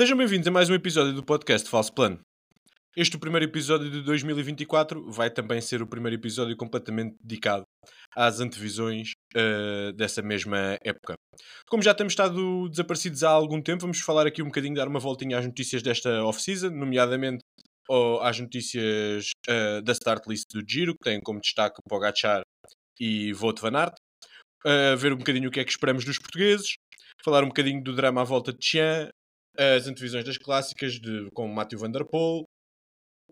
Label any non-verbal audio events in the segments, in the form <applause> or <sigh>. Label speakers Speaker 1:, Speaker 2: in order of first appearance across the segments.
Speaker 1: Sejam bem-vindos a mais um episódio do podcast Falso Plano. Este, o primeiro episódio de 2024, vai também ser o primeiro episódio completamente dedicado às antevisões uh, dessa mesma época. Como já temos estado desaparecidos há algum tempo, vamos falar aqui um bocadinho, dar uma voltinha às notícias desta off-season, nomeadamente oh, às notícias uh, da start list do Giro, que têm como destaque o Pogacar e Wout van Aert, uh, ver um bocadinho o que é que esperamos dos portugueses, falar um bocadinho do drama à volta de Tian, as antevisões das clássicas de, com Matthew Van Der Poel.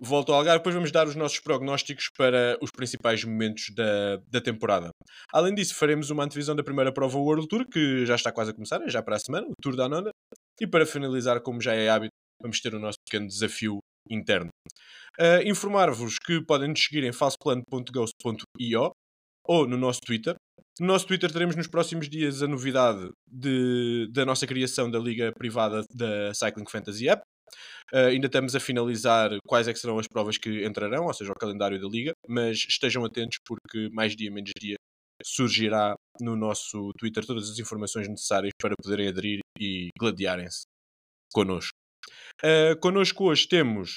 Speaker 1: Volto ao Algarve, depois vamos dar os nossos prognósticos para os principais momentos da, da temporada. Além disso, faremos uma antevisão da primeira prova World Tour, que já está quase a começar, é já para a semana, o Tour da Ananda. E para finalizar, como já é hábito, vamos ter o nosso pequeno desafio interno. Uh, Informar-vos que podem nos seguir em falsoplano.ghost.io ou no nosso Twitter, no nosso Twitter teremos nos próximos dias a novidade de, da nossa criação da liga privada da Cycling Fantasy App. Uh, ainda estamos a finalizar quais é serão as provas que entrarão, ou seja, o calendário da liga, mas estejam atentos porque mais dia menos dia surgirá no nosso Twitter todas as informações necessárias para poderem aderir e gladiarem-se connosco. Uh, connosco hoje temos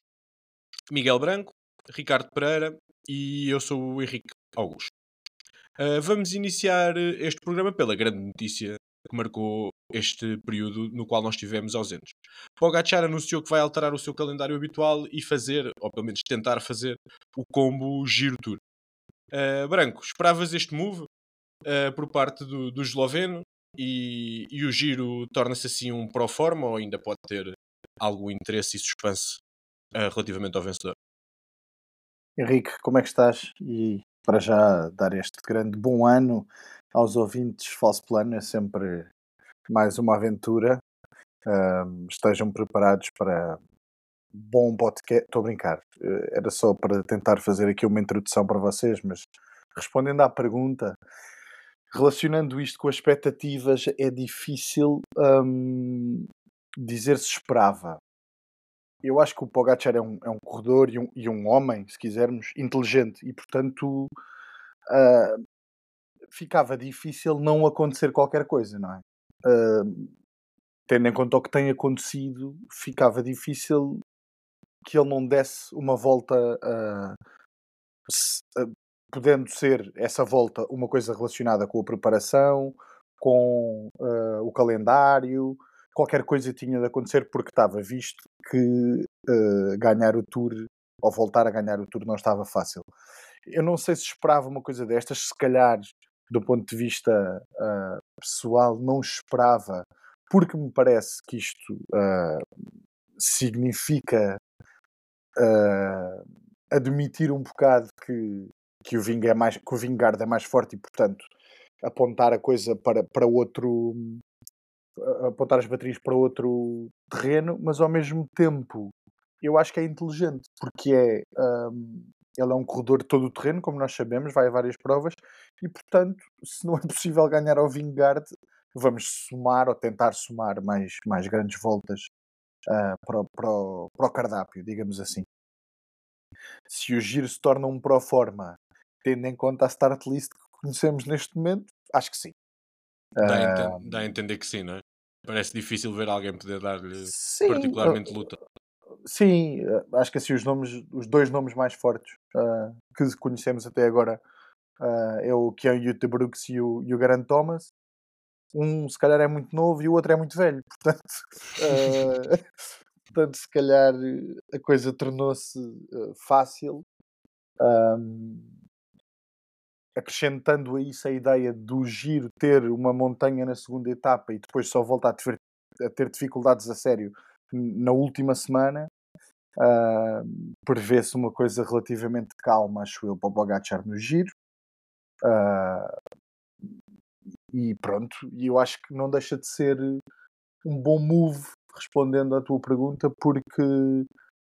Speaker 1: Miguel Branco, Ricardo Pereira e eu sou o Henrique Augusto. Uh, vamos iniciar este programa pela grande notícia que marcou este período no qual nós estivemos ausentes. Pogacar anunciou que vai alterar o seu calendário habitual e fazer, ou pelo menos tentar fazer, o combo Giro Tour. Uh, Branco, esperavas este move uh, por parte do, do esloveno e, e o Giro torna-se assim um pro forma ou ainda pode ter algum interesse e suspense relativamente ao vencedor?
Speaker 2: Henrique, como é que estás? E para já dar este grande bom ano aos ouvintes Falso Plano, é sempre mais uma aventura. Estejam preparados para bom podcast. Estou a brincar, uh, era só para tentar fazer aqui uma introdução para vocês, mas respondendo à pergunta, relacionando isto com as expectativas, é difícil um, dizer se esperava eu acho que o Pogacar é um, é um corredor e um, e um homem, se quisermos, inteligente e, portanto, uh, ficava difícil não acontecer qualquer coisa, não é? Uh, tendo em conta o que tem acontecido, ficava difícil que ele não desse uma volta, uh, podendo ser essa volta uma coisa relacionada com a preparação, com o calendário, qualquer coisa tinha de acontecer porque estava visto que uh, ganhar o Tour ou voltar a ganhar o Tour não estava fácil. Eu não sei se esperava uma coisa destas, se calhar do ponto de vista uh, pessoal não esperava, porque me parece que isto uh, significa admitir um bocado que, que, o Ving é mais, que o Vingard é mais forte e, portanto, apontar a coisa para, para outro apontar as baterias para outro terreno, mas ao mesmo tempo eu acho que é inteligente, porque é um, ele é um corredor de todo o terreno, como nós sabemos, vai a várias provas, e portanto, se não é possível ganhar ao Vingard, vamos somar ou tentar somar mais, mais grandes voltas uh, para, para, para o cardápio, digamos assim. Se o giro se torna um pro forma, tendo em conta a start list que conhecemos neste momento, acho que sim.
Speaker 1: Dá, a, dá a entender que sim, não é? Parece difícil ver alguém poder dar-lhe particularmente luta.
Speaker 2: Sim, acho que assim os nomes, os dois nomes mais fortes uh, que conhecemos até agora uh, é o Kean Yuta Brooks e o, e o Garant Thomas. Um se calhar é muito novo e o outro é muito velho, <laughs> portanto, uh, <laughs> portanto se calhar a coisa tornou-se fácil. Um, acrescentando a isso a ideia do giro ter uma montanha na segunda etapa e depois só volta a ter, dificuldades a sério na última semana, uh, prevê-se uma coisa relativamente calma, acho eu, para o Bogachar no giro. Uh, e pronto, e eu acho que não deixa de ser um bom move respondendo à tua pergunta, porque,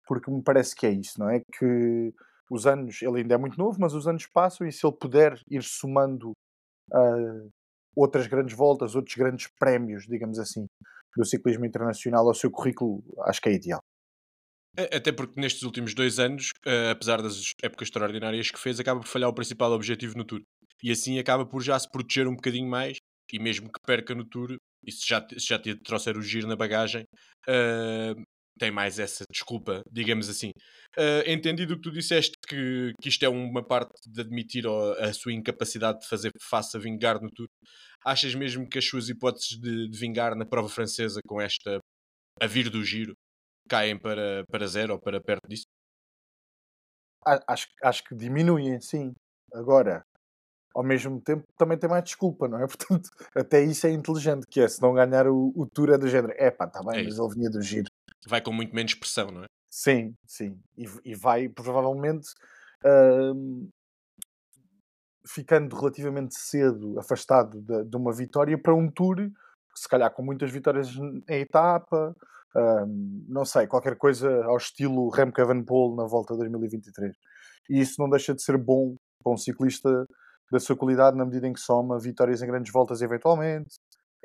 Speaker 2: porque me parece que é isso, não é? Que os anos, ele ainda é muito novo, mas os anos passam e se ele puder ir somando uh, outras grandes voltas, outros grandes prémios, digamos assim, do ciclismo internacional ao seu currículo, acho que é ideal.
Speaker 1: Até porque nestes últimos dois anos, uh, apesar das épocas extraordinárias que fez, acaba por falhar o principal objetivo no Tour. E assim acaba por já se proteger um bocadinho mais, e mesmo que perca no Tour, e se já, se já trouxer o giro na bagagem, uh, tem mais essa desculpa, digamos assim. Uh, entendido o que tu disseste, que, que isto é uma parte de admitir a, a sua incapacidade de fazer face a vingar no Tour, achas mesmo que as suas hipóteses de, de vingar na prova francesa com esta a vir do giro caem para, para zero ou para perto disso?
Speaker 2: Acho, acho que diminuem, sim. Agora, ao mesmo tempo, também tem mais desculpa, não é? <laughs> Portanto, até isso é inteligente, que é, se não ganhar o, o Tour é do género, é pá, está bem, é mas ele vinha do giro.
Speaker 1: Vai com muito menos pressão, não é?
Speaker 2: Sim, sim. E, e vai, provavelmente, uh, ficando relativamente cedo afastado de, de, uma vitória para um Tour, se calhar com muitas vitórias em etapa, não sei, qualquer coisa ao estilo Remco Evenepoel na volta de 2023. E isso não deixa de ser bom para um ciclista da sua qualidade na medida em que soma vitórias em grandes voltas eventualmente,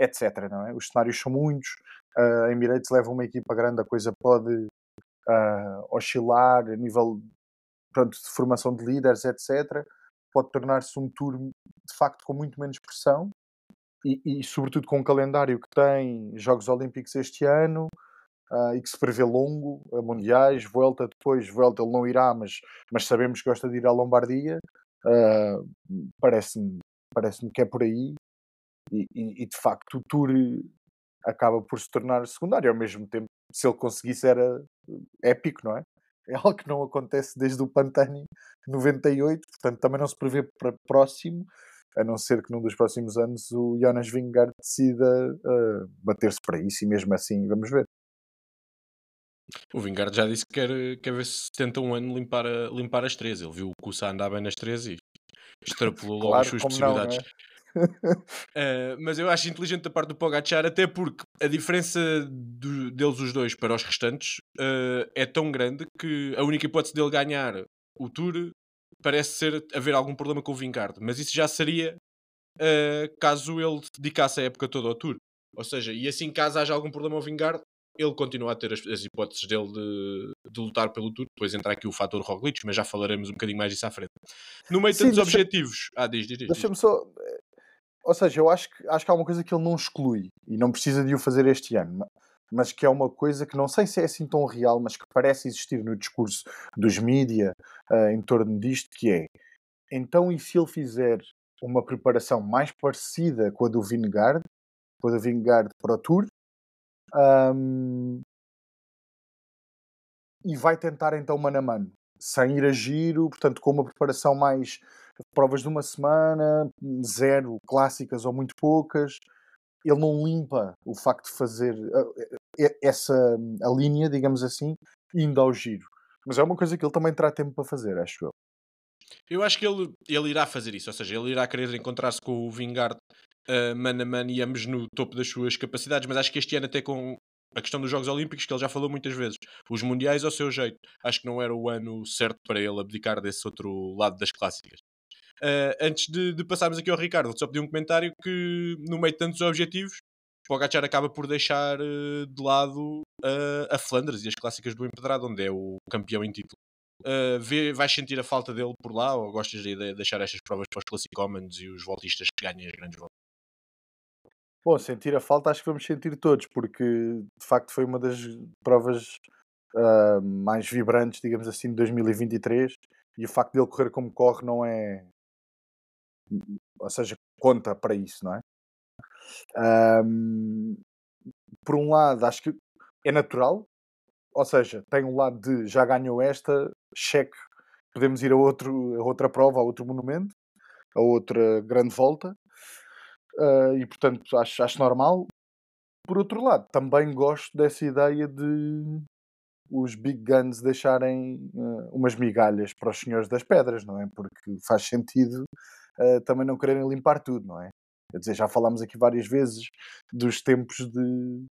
Speaker 2: etc. Não é? Os cenários são muitos, uh, a Emirates leva uma equipa grande, a coisa pode uh, oscilar a nível pronto, de formação de líderes, etc. Pode tornar-se um tour de facto com muito menos pressão e, e, sobretudo com o calendário que tem Jogos Olímpicos este ano, uh, e que se prevê longo, a Mundiais, Vuelta depois, Vuelta ele não irá, mas, mas sabemos que gosta de ir à Lombardia. Uh, parece-me parece que é por aí e, e, e, de facto o Tour acaba por se tornar secundário ao mesmo tempo se ele conseguisse era épico, não é? É algo que não acontece desde o Pantani 98, portanto também não se prevê para próximo, a não ser que num dos próximos anos o Jonas Vingegaard decida uh, bater-se para isso e mesmo assim vamos ver.
Speaker 1: O Vingard já disse que quer, quer ver se tenta um ano limpar, a, limpar as três. Ele viu o Kusa andar bem nas três e extrapolou logo claro, as suas possibilidades. Não, é? Uh, mas eu acho inteligente da parte do Pogachar, até porque a diferença do, deles os dois para os restantes uh, é tão grande que a única hipótese dele ganhar o Tour parece ser haver algum problema com o Vingard. Mas isso já seria uh, caso ele dedicasse a época toda ao Tour. Ou seja, e assim caso haja algum problema ao Vingard, ele continua a ter as, as hipóteses dele de, de, lutar pelo Tour. Depois entra aqui o fator Roglic, mas já falaremos um bocadinho mais disso à frente. No meio de tantos objetivos. Ah, diz, diz, diz.
Speaker 2: Deixa-me só. Ou seja, eu acho que, acho que há uma coisa que ele não exclui e não precisa de o fazer este ano, mas que é uma coisa que não sei se é assim tão real, mas que parece existir no discurso dos mídia uh, em torno disto, que é então e se ele fizer uma preparação mais parecida com a do Vingegaard, com a do Vingegaard para o Tour, um, e vai tentar então mano a mano, sem ir a giro, portanto, com uma preparação mais provas de uma semana, zero clássicas ou muito poucas. Ele não limpa o facto de fazer essa a linha, digamos assim, indo ao giro. Mas é uma coisa que ele também terá tempo para fazer, acho eu.
Speaker 1: Eu acho que ele, ele irá fazer isso, ou seja, ele irá querer encontrar-se com o Vingard uh, a mano e ambos no topo das suas capacidades, mas acho que este ano até com a questão dos Jogos Olímpicos, que ele já falou muitas vezes, os Mundiais ao seu jeito, acho que não era o ano certo para ele abdicar desse outro lado das clássicas. Uh, antes de, de, passarmos aqui ao Ricardo, só pedir um comentário que no meio de tantos objetivos, Pogacar acaba por deixar uh, de lado uh, a Flandres e as clássicas do Empedrado, onde é o campeão em título. Vê, vais sentir a falta dele por lá ou gostas de deixar estas provas para os classicómanos e os voltistas que ganhem as grandes voltas?
Speaker 2: Bom, sentir a falta acho que vamos sentir todos, porque de facto foi uma das provas mais vibrantes, digamos assim, de 2023 e o facto dele correr como corre não é. Ou seja, conta para isso, não é? Um, por um lado, acho que é natural, ou seja, tem um lado de já ganhou esta, cheque, podemos ir a, outro, a outra prova, a outro monumento, a outra grande volta. Uh, e portanto acho, acho normal. Por outro lado, também gosto dessa ideia de os big guns deixarem uh, umas migalhas para os senhores das pedras, não é? Porque faz sentido uh, também não quererem limpar tudo, não é? Quer dizer, já falámos aqui várias vezes dos tempos de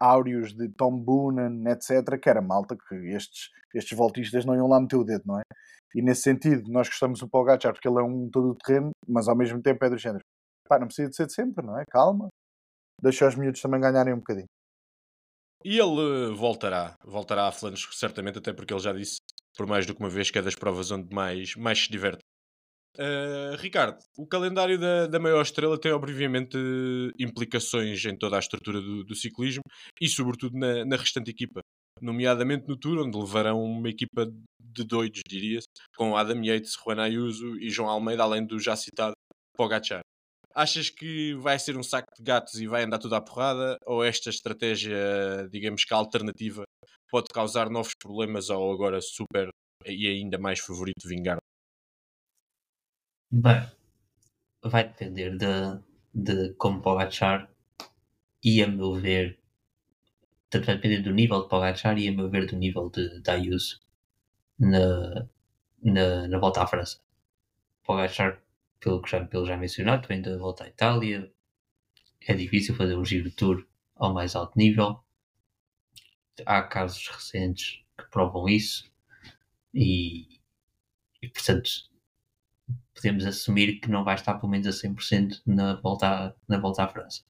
Speaker 2: áureos de Tom Boonen, etc., que era malta que estes, estes voltistas não iam lá meter o dedo, não é? E nesse sentido, nós gostamos do Pogacar porque ele é um todo terreno, mas ao mesmo tempo é do género pá, não precisa de ser de sempre, não é? Calma. Deixa os miúdos também ganharem um bocadinho.
Speaker 1: E ele voltará, voltará a Flandres certamente, até porque ele já disse, por mais do que uma vez, que é das provas onde mais, mais se diverte. Uh, Ricardo, o calendário da, da maior estrela tem obviamente implicações em toda a estrutura do, do ciclismo e sobretudo na, na, restante equipa, nomeadamente no Tour, onde levarão uma equipa de doidos, diria-se, com Adam Yates, Juan Ayuso e João Almeida, além do já citado Pogacar. Achas que vai ser um saco de gatos e vai andar tudo à porrada? Ou esta estratégia, digamos que alternativa, pode causar novos problemas ao agora super e ainda mais favorito Vingar?
Speaker 3: Bem, vai depender de, de como Pogacar e, a meu ver, vai depender do nível de Pogacar e, a meu ver, do nível de, de Ayuso na, na, na volta à França. Pogacar, pelo que já, pelo já mencionado, vem da volta à Itália. É difícil fazer um giro tour ao mais alto nível. Há casos recentes que provam isso. E, e portanto, podemos assumir que não vai estar pelo menos a 100% na volta, à, na volta à França.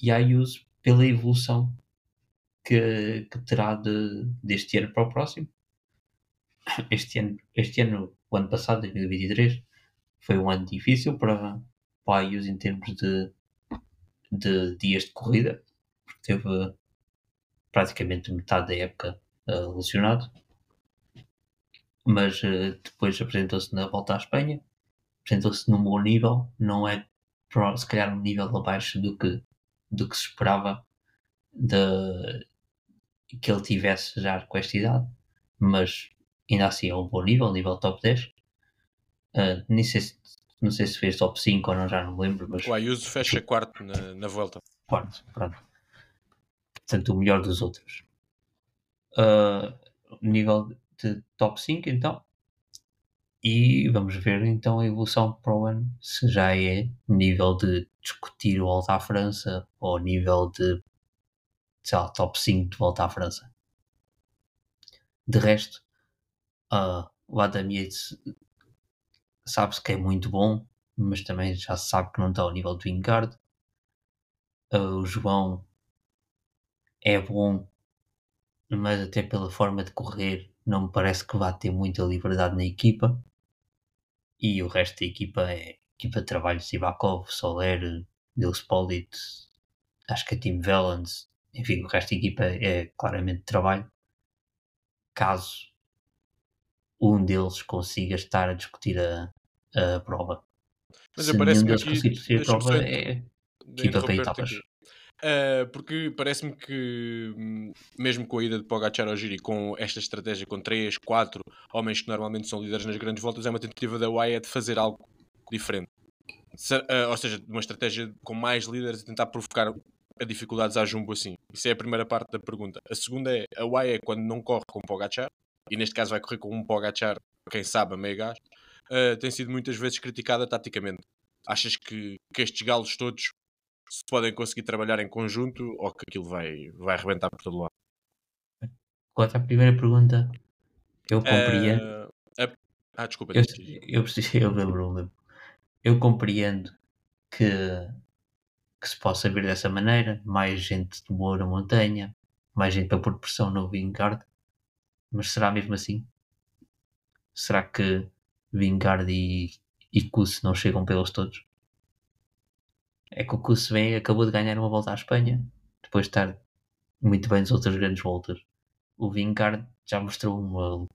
Speaker 3: E há uso pela evolução que, que terá de, deste ano para o próximo. <coughs> Este ano, este ano, o ano passado, 2023, foi um ano difícil para, para a Ayus em termos de, de dias de corrida, porque teve praticamente metade da época uh, lesionado mas uh, depois apresentou-se na volta à Espanha, apresentou-se num bom nível, não é se calhar um nível abaixo do que, do que se esperava de, que ele tivesse já com esta idade, mas ainda assim é um bom nível, nível top 10. Uh, eh, nem sei se, não sei se fez top 5 ou não, já não me lembro. Mas...
Speaker 1: O Ayuso fecha quarto na, na volta.
Speaker 3: Quarto, pronto. Portanto, o melhor dos outros. Uh, nível de top 5 então. E vamos ver então a evolução para o ano, se já é nível de discutir o volta à França ou nível de sei lá, top 5 de volta à França. De resto, uh, o Adam Yates sabe-se que é muito bom, mas também já se sabe que não está ao nível do Vingard. Uh, o João é bom, mas até pela forma de correr não me parece que vá ter muita liberdade na equipa. E o resto da equipa é equipa de trabalho Sivakov, Soler, Nils Polit, acho que é Tim Valens, enfim, o resto da equipa é claramente de trabalho. Caso um deles consiga estar a discutir a, a prova.
Speaker 1: Mas Se nenhum deles conseguir discutir a prova, é equipa para etapas. Uh, porque parece-me que, hum, mesmo com a ida de Pogacar ao Giro e com esta estratégia com 3, 4 homens que normalmente são líderes nas grandes voltas, é uma tentativa da UAE de fazer algo diferente. Se, uh, ou seja, uma estratégia com mais líderes e tentar provocar dificuldades à Jumbo assim. Isso é a primeira parte da pergunta. A segunda é, a UAE quando não corre com Pogacar, e neste caso vai correr com um Pogacar, quem sabe, a meio gás, uh, tem sido muitas vezes criticada taticamente. Achas que, que estes galos todos se podem conseguir trabalhar em conjunto ou que aquilo vai, vai arrebentar por todo lado.
Speaker 3: Quanto à primeira pergunta, eu compreendo. Uh,
Speaker 1: a... Ah, desculpa.
Speaker 3: Eu, eu, <laughs> eu lembro-me. Eu compreendo que, que se possa ver dessa maneira, mais gente de boa na montanha, mais gente para pôr pressão no Vingard, mas será mesmo assim? Será que Vingard e, e Kuss não chegam pelos todos? É que o Kuss vem acabou de ganhar uma volta à Espanha, depois de estar muito bem nas outras grandes voltas. O Vingard já mostrou uma,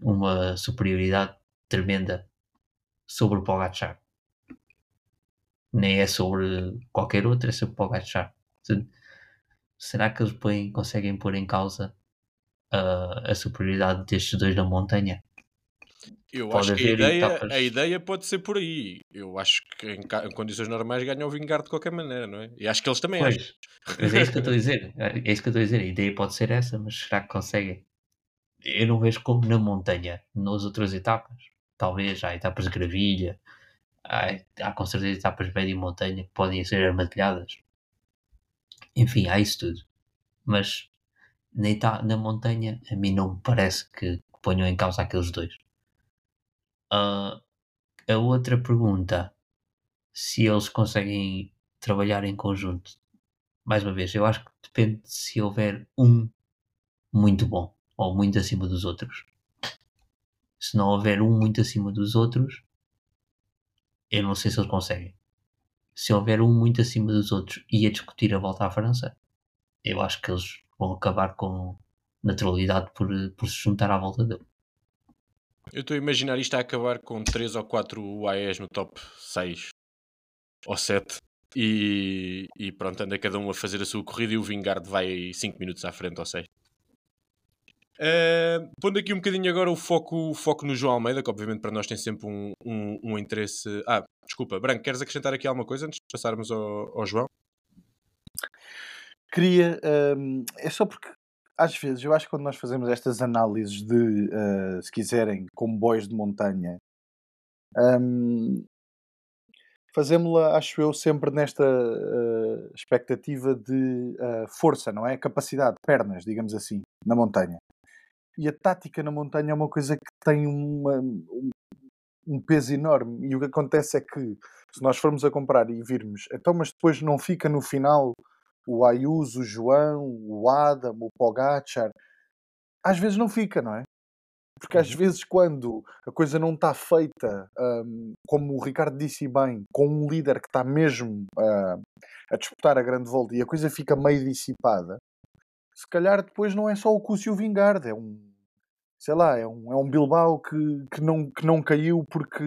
Speaker 3: uma superioridade tremenda sobre o Pogacar. Nem é sobre qualquer outro, é sobre o Pogacar. Será que eles põem, conseguem pôr em causa uh, a superioridade destes dois na montanha?
Speaker 1: Eu pode acho que a ideia, etapas... a ideia pode ser por aí. Eu acho que em, em condições normais ganham o Vingard de qualquer maneira, não é? E acho que eles também pois, acham.
Speaker 3: Mas é isso que eu estou a <laughs> dizer. É isso que eu estou a dizer. A ideia pode ser essa, mas será que conseguem? Eu não vejo como na montanha, nas outras etapas. Talvez há etapas de gravilha, há, há com certeza etapas médio montanha que podem ser armadilhadas. Enfim, há isso tudo. Mas na, na montanha, a mim não me parece que ponham em causa aqueles dois. Uh, a outra pergunta, se eles conseguem trabalhar em conjunto. Mais uma vez, eu acho que depende se houver um muito bom ou muito acima dos outros. Se não houver um muito acima dos outros, eu não sei se eles conseguem. Se houver um muito acima dos outros e a discutir a volta à França, eu acho que eles vão acabar com naturalidade por, por se juntar à volta dele.
Speaker 1: Eu estou a imaginar isto a acabar com 3 ou 4 UAEs no top 6 ou 7 e, e pronto, anda cada um a fazer a sua corrida e o Vingard vai 5 minutos à frente ou 6. Uh, pondo aqui um bocadinho agora o foco, o foco no João Almeida, que obviamente para nós tem sempre um, um, um interesse. Ah, desculpa, Branco, queres acrescentar aqui alguma coisa antes de passarmos ao, ao João?
Speaker 2: Queria, um, é só porque às vezes eu acho que quando nós fazemos estas análises de, uh, se quiserem, comboios de montanha, um, fazemos-la, acho eu, sempre nesta uh, expectativa de uh, força, não é? Capacidade, pernas, digamos assim, na montanha. E a tática na montanha é uma coisa que tem uma, um, um peso enorme. E o que acontece é que, se nós formos a comprar e virmos, então, mas depois não fica no final o Ayuso, o João, o Adam, o Pogachar, às vezes não fica, não é? Porque às uhum. vezes, quando a coisa não está feita, um, como o Ricardo disse bem, com um líder que está mesmo uh, a disputar a grande volta e a coisa fica meio dissipada, se calhar depois não é só o Cúcio Vingard, é um sei lá, é um, é um Bilbao que, que, não, que não caiu porque,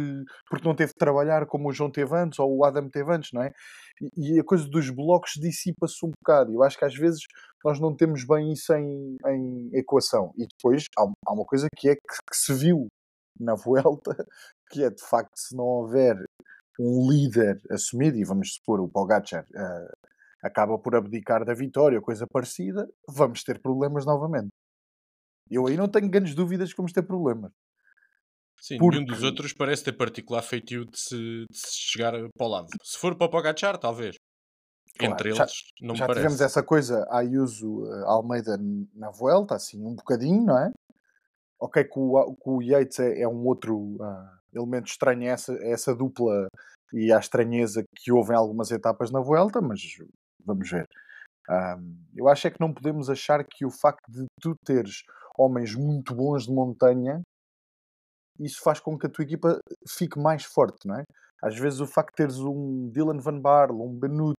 Speaker 2: porque não teve de trabalhar como o João teve antes ou o Adam teve antes, não é? E, e a coisa dos blocos dissipa-se um bocado. Eu acho que às vezes nós não temos bem isso em, em equação. E depois há, há uma coisa que é que, que se viu na Vuelta, <laughs> que é de facto se não houver um líder assumido, e vamos supor o Pogacar uh, acaba por abdicar da vitória, coisa parecida, vamos ter problemas novamente. Eu aí não tenho grandes dúvidas que vamos ter problemas.
Speaker 1: Sim, Porque... nenhum dos outros parece ter particular feitio de se, de se chegar para o lado. Se for para o Pogachar, talvez. Claro, Entre eles,
Speaker 2: já,
Speaker 1: não
Speaker 2: já
Speaker 1: me
Speaker 2: tivemos essa coisa a Ayuso uh, Almeida na Vuelta, assim, um bocadinho, não é? Ok, que o, que o Yates é, é um outro uh, elemento estranho, essa, essa dupla e a estranheza que houve em algumas etapas na Vuelta, mas vamos ver. Um, eu acho é que não podemos achar que o facto de tu teres homens muito bons de montanha, isso faz com que a tua equipa fique mais forte, não é? Às vezes o facto de teres um Dylan Van Barle, um Benut,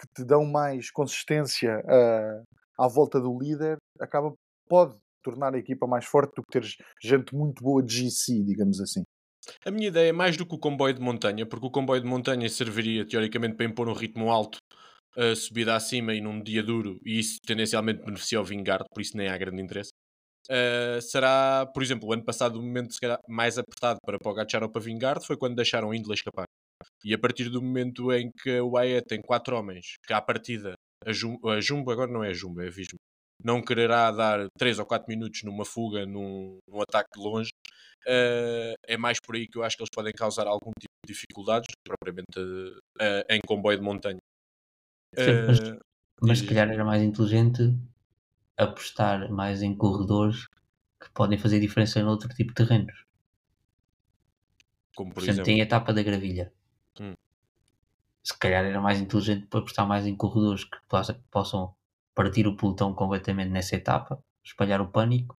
Speaker 2: que te dão mais consistência uh, à volta do líder, acaba, pode tornar a equipa mais forte do que teres gente muito boa de GC, digamos assim.
Speaker 1: A minha ideia é mais do que o comboio de montanha, porque o comboio de montanha serviria teoricamente para impor um ritmo alto a subida acima e num dia duro, e isso tendencialmente beneficia o Vingard, por isso nem há grande interesse. Uh, será, por exemplo, o ano passado o momento se calhar, mais apertado para Pogacar ou para Vingard foi quando deixaram o Indla escapar. E a partir do momento em que o AE tem quatro homens, que à partida a, Jum, a Jumbo, agora não é a Jumbo, é a Vismo, não quererá dar 3 ou 4 minutos numa fuga, num, num ataque de longe, uh, é mais por aí que eu acho que eles podem causar algum tipo de dificuldades, propriamente uh, em comboio de montanha.
Speaker 3: Sim, mas, mas se calhar era mais inteligente apostar mais em corredores que podem fazer diferença em outro tipo de terrenos.
Speaker 1: Como por,
Speaker 3: por exemplo, tem a etapa da gravilha. Hum. Se calhar era mais inteligente para apostar mais em corredores que possam partir o pelotão completamente nessa etapa, espalhar o pânico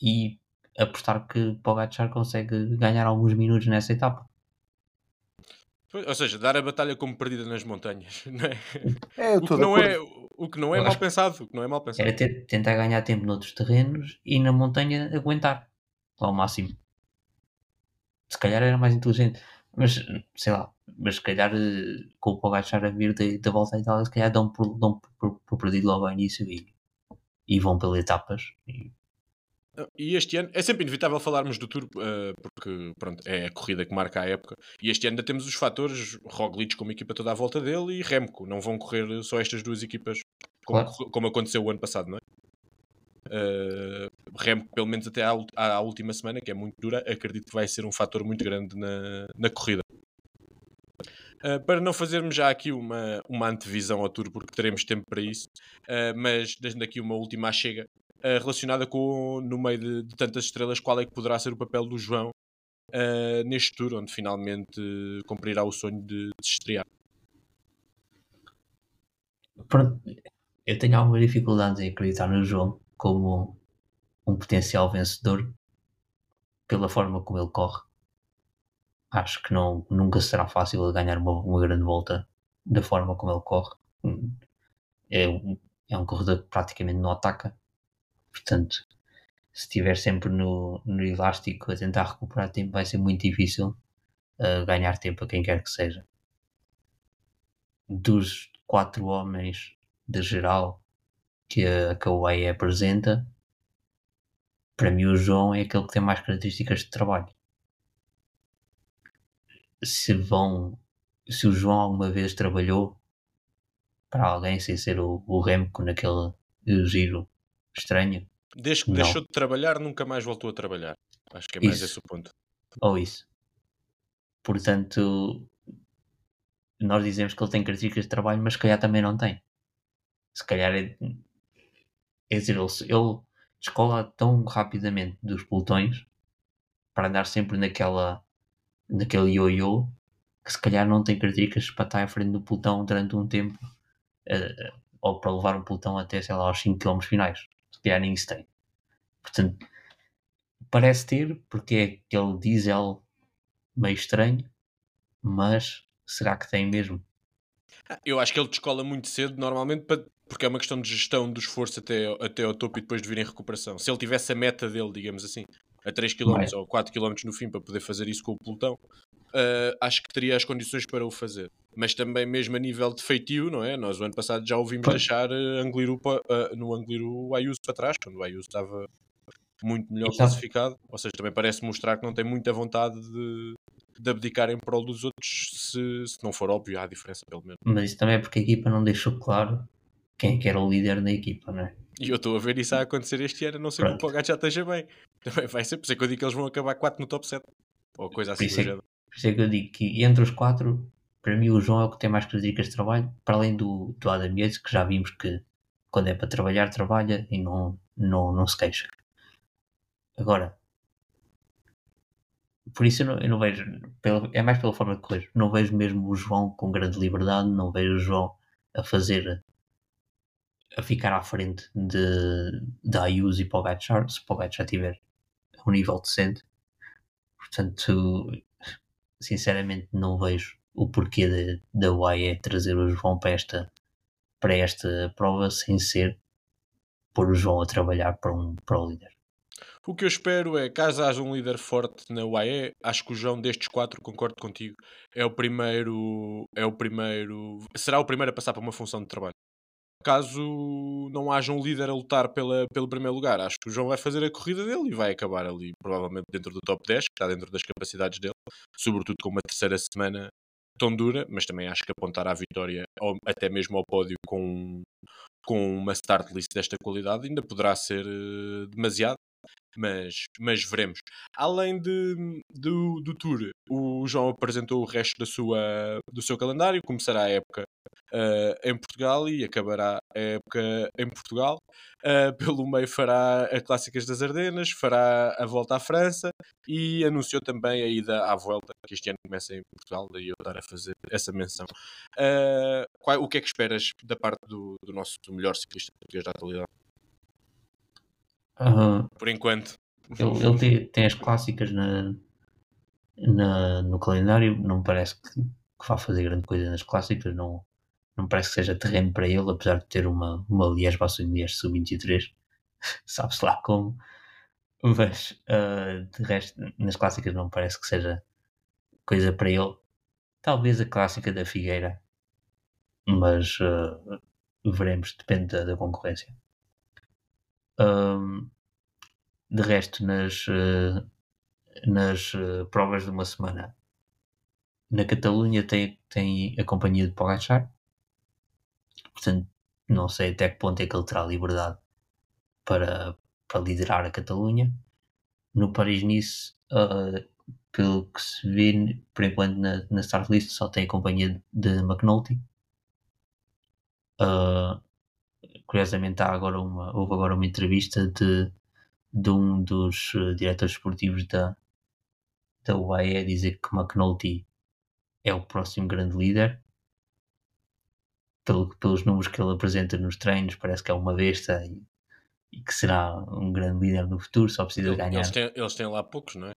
Speaker 3: e apostar que Pogacar consegue ganhar alguns minutos nessa etapa.
Speaker 1: Ou seja, dar a batalha como perdida nas montanhas, <laughs> não é? é o, que não é o que não é mal pensado, o que não é mal pensado.
Speaker 3: Era ter, tentar ganhar tempo noutros terrenos e na montanha aguentar ao máximo. Se calhar era mais inteligente, mas sei lá, mas se calhar eh, com o Pogacar a vir da volta à Itália, se calhar dão por, dão por, por perdido logo ao início e, e vão pelas etapas e
Speaker 1: e este ano é sempre inevitável falarmos do Tour, uh, porque pronto, é a corrida que marca a época. E este ano ainda temos os fatores Roglic como equipa toda à volta dele e Remco. Não vão correr só estas duas equipas como, claro. como aconteceu o ano passado, não é? Uh, Remco, pelo menos até à, à, última semana, que é muito dura, acredito que vai ser um fator muito grande na, na corrida. Uh, para não fazermos já aqui uma, uma antevisão ao Tour, porque teremos tempo para isso, uh, mas dando aqui uma última chega, uh, relacionada com, no meio de, de, tantas estrelas, qual é que poderá ser o papel do João uh, neste tour, onde finalmente uh, cumprirá o sonho de, de estrear.
Speaker 3: Eu tenho alguma dificuldade em acreditar no João como um potencial vencedor pela forma como ele corre. acho que não, nunca será fácil ganhar uma, uma grande volta da forma como ele corre. É um, é um corredor que praticamente não ataca, portanto, se estiver sempre no, no elástico a tentar recuperar tempo, vai ser muito difícil uh, ganhar tempo a quem quer que seja. Dos quatro homens de geral que a Kawhi apresenta, para mim o João é aquele que tem mais características de trabalho. Se vão, se o João alguma vez trabalhou para alguém sem ser o, o Remco naquele giro estranho.
Speaker 1: Desde que não. deixou de trabalhar, nunca mais voltou a trabalhar. Acho que é mais isso. esse o ponto.
Speaker 3: Ou isso. Portanto, nós dizemos que ele tem características de trabalho, mas se calhar também não tem. Se calhar é. É dizer, ele, ele descola tão rapidamente dos pelotões para andar sempre naquela naquele ioiô que se calhar não tem características para estar à frente do pelotão durante um tempo uh, ou para levar um pelotão até, sei lá, aos 5 km finais. Calhar nem isso tem. Portanto, parece ter, porque é aquele diesel meio estranho, mas será que tem mesmo?
Speaker 1: Eu acho que ele descola muito cedo, normalmente, porque é uma questão de gestão do esforço até, até ao topo e depois de vir em recuperação. Se ele tivesse a meta dele, digamos assim, a 3 km ou 4 km no fim para poder fazer isso com o pelotão, uh, acho que teria as condições para o fazer. Mas também mesmo a nível de feitio, não é? Nós o ano passado já ouvimos Foi. deixar uh, Angliru, uh, no Angliru Ayuso para trás, quando o Ayuso estava muito melhor Exato. classificado. Ou seja, também parece mostrar que não tem muita vontade de, de abdicar em prol dos outros, se, se não for óbvio, há diferença pelo menos.
Speaker 3: Mas isso também é porque a equipa não deixou claro quem é que era o líder da equipa, não é?
Speaker 1: E eu estou a ver isso a acontecer este ano, não sei Pronto. que o Pogacar já esteja bem. Também vai ser, por isso é que eu digo que eles vão acabar 4 no top 7. Ou coisa assim.
Speaker 3: Por isso é que eu digo que entre os quatro, para mim o João é o que tem mais características de trabalho, para além do, do Adam Yates, que já vimos que quando é para trabalhar, trabalha e não, não, não se queixa. Agora, por isso eu não, eu não vejo, pela, é mais pela forma que vejo, não vejo mesmo o João com grande liberdade, não vejo o João a fazer, a ficar à frente de, de Ayuso e Pogacar, se Pogacar tiver um nível decente. Portanto, sinceramente não vejo o porquê da UAE trazer o João para esta, para esta prova sem ser pôr o João a trabalhar para um pro líder.
Speaker 1: O que eu espero é, caso haja um líder forte na UAE, acho que o João destes quatro, concordo contigo, é o primeiro, é o primeiro, será o primeiro a passar para uma função de trabalho caso não haja um líder a lutar pela, pelo primeiro lugar. Acho que o João vai fazer a corrida dele e vai acabar ali, provavelmente dentro do top 10, que está dentro das capacidades dele, sobretudo com uma terceira semana tão dura, mas também acho que apontar à vitória, ou até mesmo ao pódio com, com uma start list desta qualidade, ainda poderá ser uh, demasiado. Mas, mas veremos. Além de, do, do tour, o João apresentou o resto da sua, do seu calendário. Começará a época uh, em Portugal e acabará a época em Portugal. Uh, pelo meio fará a Clássicas das Ardenas, fará a volta à França e anunciou também a ida à volta, que este ano começa em Portugal, daí eu estar a fazer essa menção. Uh, qual, o que é que esperas da parte do, do nosso melhor ciclista português da atualidade? Por enquanto.
Speaker 3: Ele, ele tem, tem, as clássicas na, na, no calendário, não me parece que, que vá fazer grande coisa nas clássicas, não, não parece que seja terreno para ele, apesar de ter uma, uma Liège-Bastogne-Liège sub-23, <laughs> sabe-se lá como, mas uh, de resto, nas clássicas não parece que seja coisa para ele. Talvez a clássica da Figueira, mas uh, veremos, depende da, da concorrência. Um, de resto, nas, uh, nas provas de uma semana, na Catalunha tem, tem a companhia de Pogacar, Portanto, não sei até que ponto é que ele terá liberdade para, para liderar a Catalunha. No Paris-Nice, uh, pelo que se vê, por enquanto na, na start list só tem a companhia de McNulty. Uh, curiosamente há agora uma, houve agora uma entrevista de, de um dos uh, diretores esportivos da, da UAE a dizer que McNulty é o próximo grande líder pelo, pelos números que ele apresenta nos treinos, parece que é uma besta e, e que será um grande líder no futuro, só precisa
Speaker 1: Ele,
Speaker 3: ganhar.
Speaker 1: Eles têm, eles têm lá poucos, não é?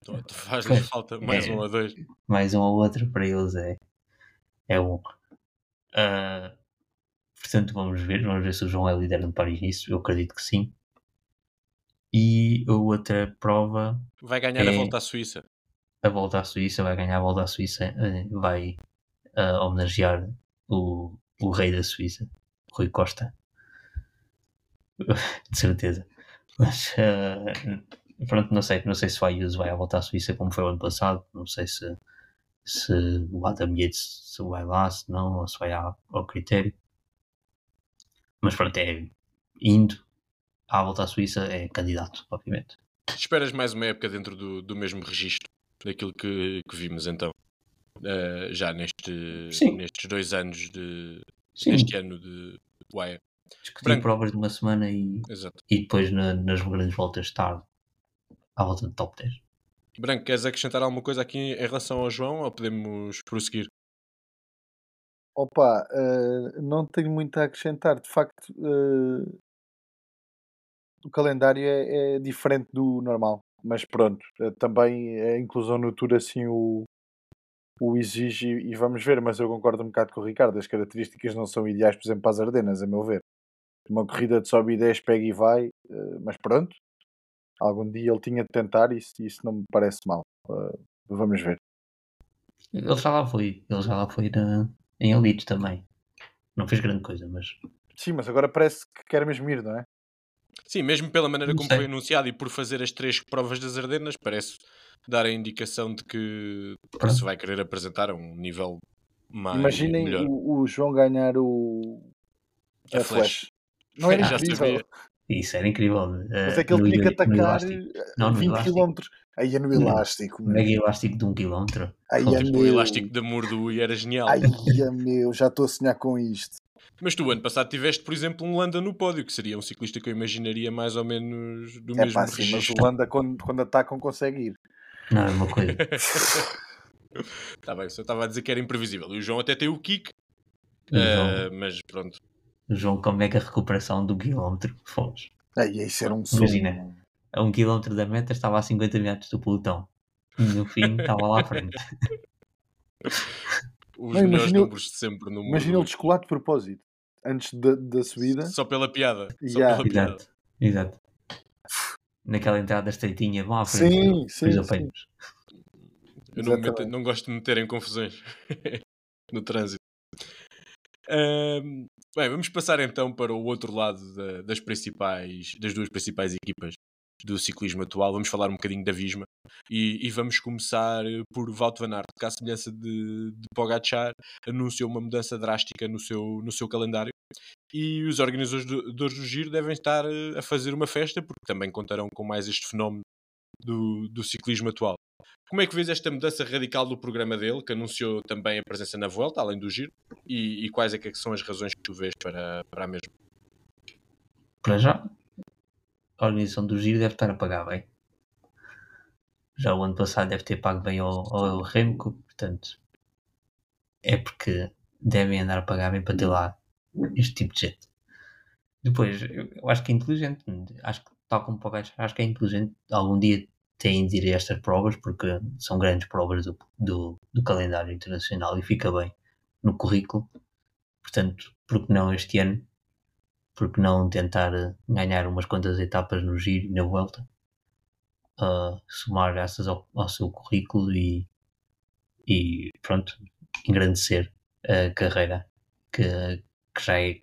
Speaker 1: Então, Faz-lhes
Speaker 3: Pois,
Speaker 1: falta mais
Speaker 3: é.
Speaker 1: um ou dois.
Speaker 3: mais um ou outro para eles é, é bom. Ah, portanto, vamos ver, vamos ver se o João é líder no Paris nisso, eu acredito que sim. E a outra prova,
Speaker 1: Vai ganhar a
Speaker 3: É.
Speaker 1: volta à Suíça.
Speaker 3: a volta à Suíça, vai ganhar a volta à Suíça, eh, vai ah, homenagear o, o rei da Suíça, Rui Costa. <laughs> De certeza. Mas ah, pronto, não sei, não sei se o Ayuso vai à volta à Suíça como foi o ano passado, não sei se, se o Adam Yates se vai lá, se não, ou se vai ao, ao critério. Mas pronto, é indo à volta à Suíça é candidato, obviamente.
Speaker 1: Esperas mais uma época dentro do, do mesmo registro daquilo que, que vimos então. Eh, já neste,
Speaker 3: Sim.
Speaker 1: nestes dois anos de,
Speaker 3: Sim,
Speaker 1: deste ano de UAE.
Speaker 3: discutir
Speaker 1: Branco.
Speaker 3: provas de uma semana e,
Speaker 1: Exato.
Speaker 3: e depois na- nas grandes voltas estar à volta do top 10.
Speaker 1: Branco, queres acrescentar alguma coisa aqui em relação ao João ou podemos prosseguir?
Speaker 2: Opa, eh, não tenho muito a acrescentar. De facto, eh, o calendário é, é diferente do normal. Mas pronto, eh, também a inclusão no Tour assim o, o exige e vamos ver. Mas eu concordo um bocado com o Ricardo. As características não são ideais, por exemplo, para as Ardenas, a meu ver. Uma corrida de sobe e 10, pega e vai. eh, mas pronto, algum dia ele tinha de tentar e isso, isso não me parece mal. Vamos ver.
Speaker 3: Ele já lá foi, ele já lá foi na, em Elite também. Não fez grande coisa, mas
Speaker 2: Sim, mas agora parece que quer mesmo ir, não é?
Speaker 1: Sim, mesmo pela maneira
Speaker 3: Não
Speaker 1: como
Speaker 3: sei.
Speaker 1: foi anunciado e por fazer as três provas das Ardenas, parece dar a indicação de que se vai querer apresentar a um nível mais
Speaker 2: Imaginem
Speaker 1: melhor.
Speaker 2: o, o João ganhar o
Speaker 1: A
Speaker 2: a
Speaker 1: Flash.
Speaker 2: Flash. Não <laughs> era
Speaker 1: Já
Speaker 2: incrível.
Speaker 1: sabia.
Speaker 3: isso era incrível.
Speaker 2: Mas
Speaker 3: eh,
Speaker 2: é que ele
Speaker 3: no
Speaker 2: tinha que atacar
Speaker 3: elástico.
Speaker 2: eh,
Speaker 3: Não, no
Speaker 2: 20
Speaker 3: elástico.
Speaker 2: km. Aí é no
Speaker 3: Não.
Speaker 2: elástico. meu.
Speaker 3: Mega elástico de um quilómetro.
Speaker 2: Aí é
Speaker 3: Foda-se.
Speaker 1: O
Speaker 2: meu.
Speaker 1: elástico da Murdo era genial.
Speaker 2: Ai, é meu. Já estou a sonhar com isto.
Speaker 1: Mas tu, ano passado, tiveste, por exemplo, um Landa no pódio, que seria um ciclista que eu imaginaria mais ou menos do
Speaker 2: É
Speaker 1: mesmo
Speaker 2: pá, sim, mas o Landa quando, quando atacam consegue ir.
Speaker 3: Não, é uma coisa. <laughs>
Speaker 1: Tá bem, só estava a dizer que era imprevisível. E o João até tem o kick, eh, mas pronto.
Speaker 3: o João com mega recuperação do quilómetro. Foda-se.
Speaker 2: Aí isso era um som.
Speaker 3: Imagina. A um quilómetro da meta estava a 50 metros do pelotão. E no fim estava lá à frente. <laughs>
Speaker 1: Os
Speaker 2: Não,
Speaker 1: melhores
Speaker 2: imagina-
Speaker 1: números de sempre no
Speaker 2: Imagina
Speaker 1: mundo.
Speaker 2: ele descolar de propósito. Antes da, da subida.
Speaker 1: Só pela piada. Só
Speaker 2: Yeah.
Speaker 1: pela piada.
Speaker 3: Exato, exato. Naquela entrada estreitinha, vão à frente.
Speaker 2: Sim, sim, sim.
Speaker 3: apanhos.
Speaker 1: Eu não, me meto- não gosto de me meter em confusões <laughs> no trânsito. Bem, vamos passar então para o outro lado da- das principais, das duas principais equipas do ciclismo atual. Vamos falar um bocadinho da Visma e, e vamos começar eh, por Wout van Aert, que à semelhança de, de Pogacar anunciou uma mudança drástica no seu, no seu calendário e os organizadores do, do Giro devem estar eh, a fazer uma festa porque também contarão com mais este fenómeno do, do ciclismo atual. Como é que vês esta mudança radical do programa dele, que anunciou também a presença na Vuelta, além do Giro? E, e quais é que são as razões que tu vês para, para a mesma?
Speaker 3: Para já, a organização do Giro deve estar a pagar bem. Já o ano passado deve ter pago bem ao, ao Remco, portanto, é porque devem andar a pagar bem para ter lá este tipo de gente. Depois, eu, acho que é inteligente, acho que, tal como o gajo, acho que é inteligente algum dia têm de ir a estas provas, porque são grandes provas do, do, do calendário internacional e fica bem no currículo. Portanto, por que não este ano? Por que não tentar eh, ganhar umas quantas etapas no giro e na volta? Ah, somar essas ao, ao seu currículo e, e pronto, engrandecer a carreira que, que já é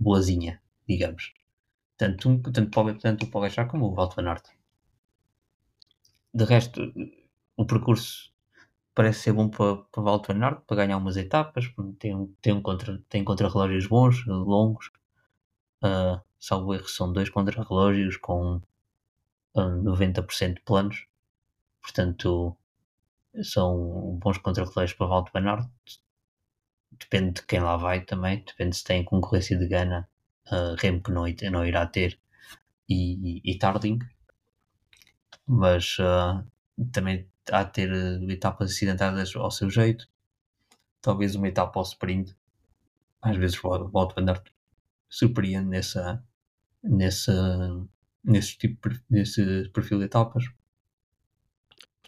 Speaker 3: boazinha, digamos. Tanto, um- tanto, para o- tanto Pogacar como o van Aert. De resto, o percurso parece ser bom para, para van Aert, para ganhar umas etapas, tem, tem, um contra, tem contra-relógios bons, longos, uh, salvo erro são dois contra-relógios com ah, 90% planos, portanto são bons contra-relógios para van Aert, depende de quem lá vai também, depende se tem concorrência de Gana, uh, Remco não, i- não irá ter, e, e Tarding, mas ah, também há de ter eh, etapas acidentadas ao seu jeito, talvez uma etapa ao sprint, às vezes o Wout van Aert surpreende nessa, nessa, nesse, tipo, nesse perfil de etapas.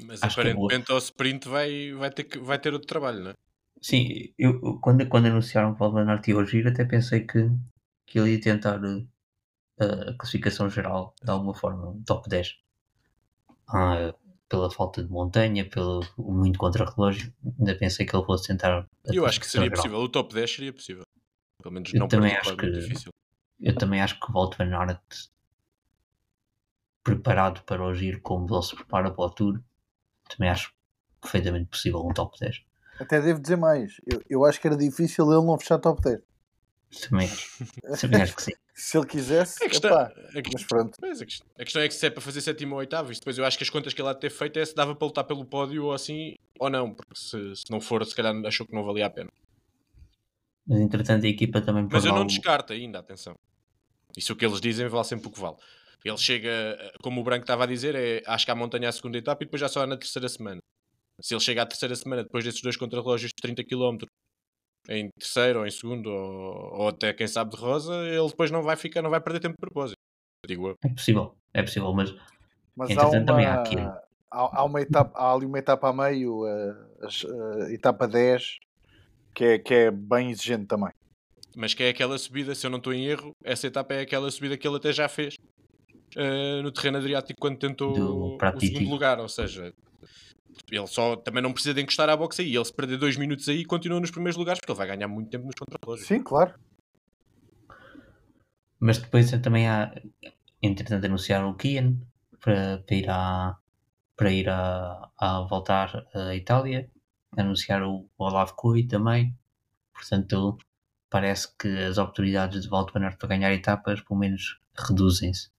Speaker 1: Mas
Speaker 3: Acho é
Speaker 1: aparentemente ao sprint vai, vai, ter, vai ter outro trabalho, não é?
Speaker 3: Sim, eu, quando, quando anunciaram que o Albanarte ia ao giro, até pensei que, que ele ia tentar eh, a classificação geral de alguma forma, um top 10. Ah, pela falta de montanha, pelo muito contra-relógio, ainda pensei que ele fosse tentar.
Speaker 1: Eu acho que seria
Speaker 3: geral.
Speaker 1: possível. O top 10 seria possível. Pelo menos
Speaker 3: Eu
Speaker 1: não
Speaker 3: também acho que-
Speaker 1: difícil.
Speaker 3: Eu também acho que o Walt Van Aert, preparado para o giro como ele se prepara para o Tour, também acho perfeitamente possível um top 10.
Speaker 2: Até devo dizer mais. Eu, eu acho que era difícil ele não fechar top 10.
Speaker 3: Também acho, também acho que sim.
Speaker 2: Se ele quisesse,
Speaker 1: A questão,
Speaker 2: epá,
Speaker 1: a,
Speaker 2: mas pronto.
Speaker 1: Pois, a, questão, a questão é que se é para fazer sétimo ou oitavo, depois eu acho que as contas que ele há de ter feito é se dava para lutar pelo pódio ou assim, ou não, porque se, se não for, se calhar achou que não valia a pena.
Speaker 3: Mas entretanto a equipa também
Speaker 1: Mas eu não
Speaker 3: o-
Speaker 1: descarto ainda, atenção. Isso o que eles dizem vale sempre o que vale. Ele chega, como o Branco estava a dizer, é, acho que há montanha à segunda etapa e depois já só há na terceira semana. Se ele chega à terceira semana, depois desses dois contrarrelógios de 30 km, em terceiro ou em segundo, ou, ou até quem sabe de rosa, ele depois não vai ficar, não vai perder tempo de propósito. Digo eu.
Speaker 3: É possível, é possível, mas
Speaker 2: Mas há
Speaker 3: Entretanto, também há
Speaker 2: uma,
Speaker 3: aquilo.
Speaker 2: há, há uma etapa, há ali uma etapa a meio, a, as- a etapa 10, que é, que é bem exigente também.
Speaker 1: Mas que é aquela subida, se eu não estou em erro, essa etapa é aquela subida que ele até já fez eh, no terreno Adriático quando tentou o segundo lugar. Ou seja, ele só também não precisa de encostar à boxe aí. Ele se perder dois minutos aí continua nos primeiros lugares porque ele vai ganhar muito tempo nos contrarrelógios.
Speaker 2: Sim, claro.
Speaker 3: Mas depois também há, entretanto, anunciaram o Kian para, para ir, à, para ir a, a voltar à Itália. Anunciaram o Olavo Coi também. Portanto, parece que as oportunidades de Walt Van Aert para ganhar etapas, pelo menos, reduzem-se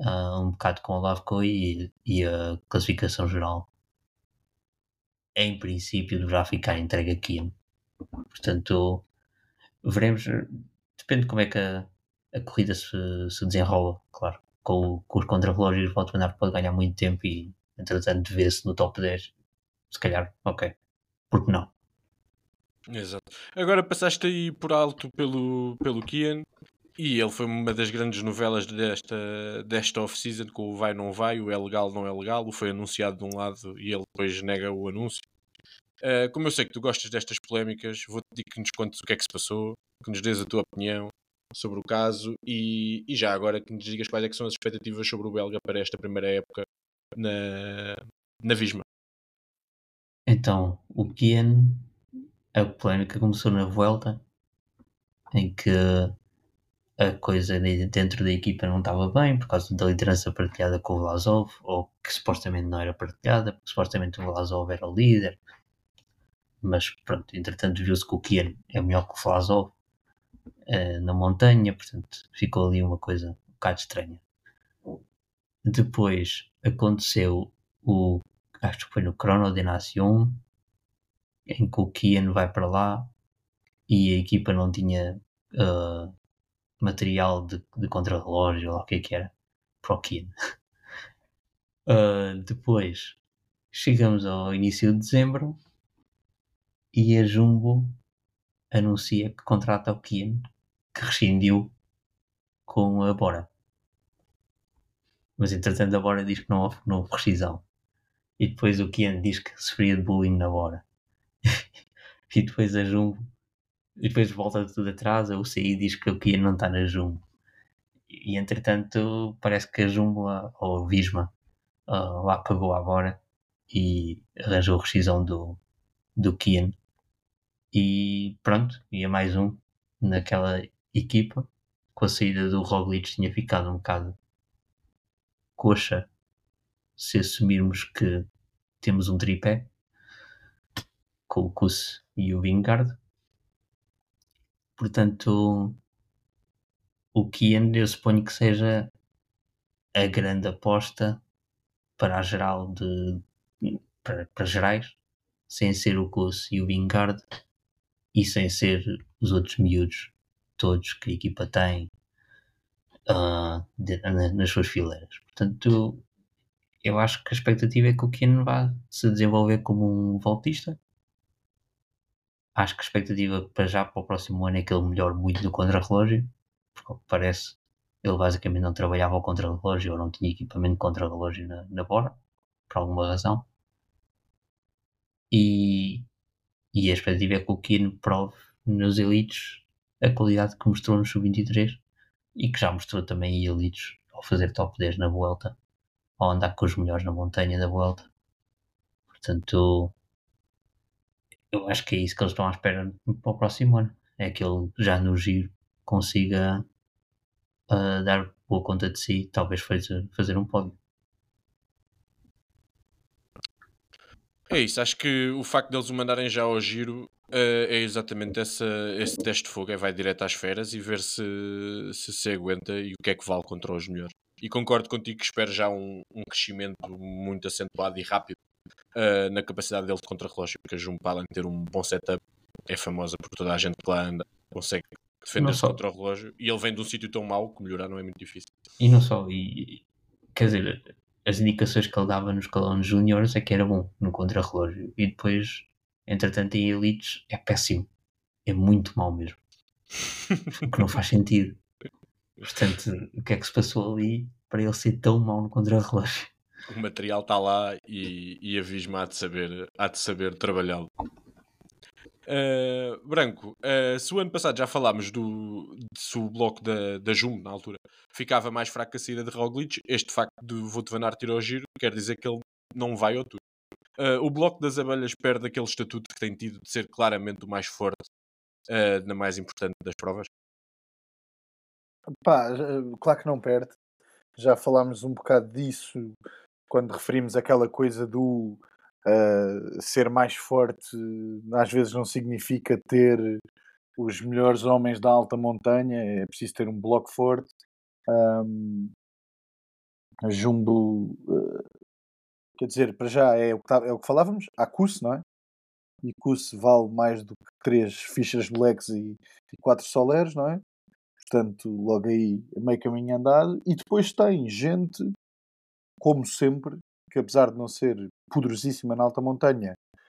Speaker 3: ah, um bocado com o Olavo Coi e, e a classificação geral. Em princípio, deverá ficar entregue a Kian. Portanto, veremos. Depende de como é que a, a corrida se, se desenrola, claro. Com, com os contrarrelógios, o Aert pode ganhar muito tempo e, entretanto, vê-se no top 10. Se calhar, ok. Porque não?
Speaker 1: Exato. Agora passaste aí por alto pelo, pelo Kian e ele foi uma das grandes novelas desta, desta off-season com o vai não vai, o é legal não é legal, o foi anunciado de um lado e ele depois nega o anúncio. Uh, como eu sei que tu gostas destas polémicas, vou-te pedir que nos contes o que é que se passou, que nos dês a tua opinião sobre o caso e, e já agora que nos digas quais é são as expectativas sobre o belga para esta primeira época na, na Visma.
Speaker 3: Então, o Kian, a polémica começou na Vuelta, em que a coisa de- dentro da equipa não estava bem por causa da liderança partilhada com o Vlasov, ou que supostamente não era partilhada, porque supostamente o Vlasov era o líder. Mas pronto, entretanto viu-se que o Kian é melhor que o Vlasov eh, na montanha, portanto ficou ali uma coisa um bocado estranha. Depois aconteceu o, acho que foi no Crono de Nation, em que o Kian vai para lá e a equipa não tinha ah, material de, de contrarrelógio, ou o que é que era, para o Kian. <laughs> Ah, depois chegamos ao início de dezembro e a Jumbo anuncia que contrata o Kian, que rescindiu com a Bora. Mas entretanto a Bora diz que não houve, não houve rescisão. E depois o Kian diz que sofria de bullying na Bora. <laughs> e depois a Jumbo. E depois volta tudo atrás, a UCI diz que o Kian não está na Jumbo. E, entretanto parece que a Jumbo, ou a Visma, ah, lá pagou a Bora e arranjou a rescisão do, do Kian. E pronto, ia mais um naquela equipa. Com a saída do Roglic tinha ficado um bocado coxa se assumirmos que temos um tripé com o Kuss e o Vingard. Portanto, o Kian eu suponho que seja a grande aposta para a geral de para, para gerais, sem ser o Kuss e o Vingard e sem ser os outros miúdos todos que a equipa tem uh, de, na, nas suas fileiras. Portanto, eu acho que a expectativa é que o Kian vá se desenvolver como um voltista. Acho que a expectativa para já para o próximo ano é que ele melhore muito no contrarrelógio, porque parece ele basicamente não trabalhava ao contrarrelógio ou não tinha equipamento de contrarrelógio na, na Bora. por alguma razão. E, e a expectativa é que o Kino prove nos elites a qualidade que mostrou no Sub-23 e que já mostrou também em elites ao fazer top 10 na Vuelta, ao andar com os melhores na montanha da Vuelta. Portanto, eu acho que é isso que eles estão à espera para o próximo ano. É que ele já no giro consiga uh, dar boa conta de si, talvez fazer, fazer um pódio.
Speaker 1: É isso, acho que o facto deles o mandarem já ao giro uh, é exatamente essa, esse teste de fogo, é vai direto às feras e ver se, se se aguenta e o que é que vale contra os melhores. E concordo contigo que espero já um, um crescimento muito acentuado e rápido uh, na capacidade dele de contra-relógio, porque a além de ter um bom setup, é famosa por toda a gente que lá anda, consegue defender-se contra o relógio e ele vem de um sítio tão mau que melhorar não é muito difícil.
Speaker 3: E não só, e quer dizer, as indicações que ele dava nos escalões júniores é que era bom no contra-relógio e depois, entretanto, em elites é péssimo, é muito mau mesmo, o <laughs> que não faz sentido. Portanto, o que é que se passou ali para ele ser tão mau no contra-relógio?
Speaker 1: O material está lá e, e a Visma há de saber, saber trabalhá-lo. Uh, Branco, uh, se o ano passado já falámos do se o bloco da, da Jumbo, na altura, ficava mais fraco que a saída de Roglic, este facto de Wout van Aert ir ao giro quer dizer que ele não vai ao Tour. Uh, o bloco das abelhas perde aquele estatuto que tem tido de ser claramente o mais forte na mais importante das provas?
Speaker 2: Pá, claro que não perde. Já falámos um bocado disso quando referimos aquela coisa do Uh, ser mais forte às vezes não significa ter os melhores homens da alta montanha, é preciso ter um bloco forte. Um, Jumbo, uh, quer dizer, para já é o que, tá, é o que falávamos, há curso, não é? E curso vale mais do que três fichas blacks e, e quatro soleros, não é? Portanto, logo aí meio caminho andado. E depois tem gente, como sempre, que apesar de não ser poderosíssima na alta montanha,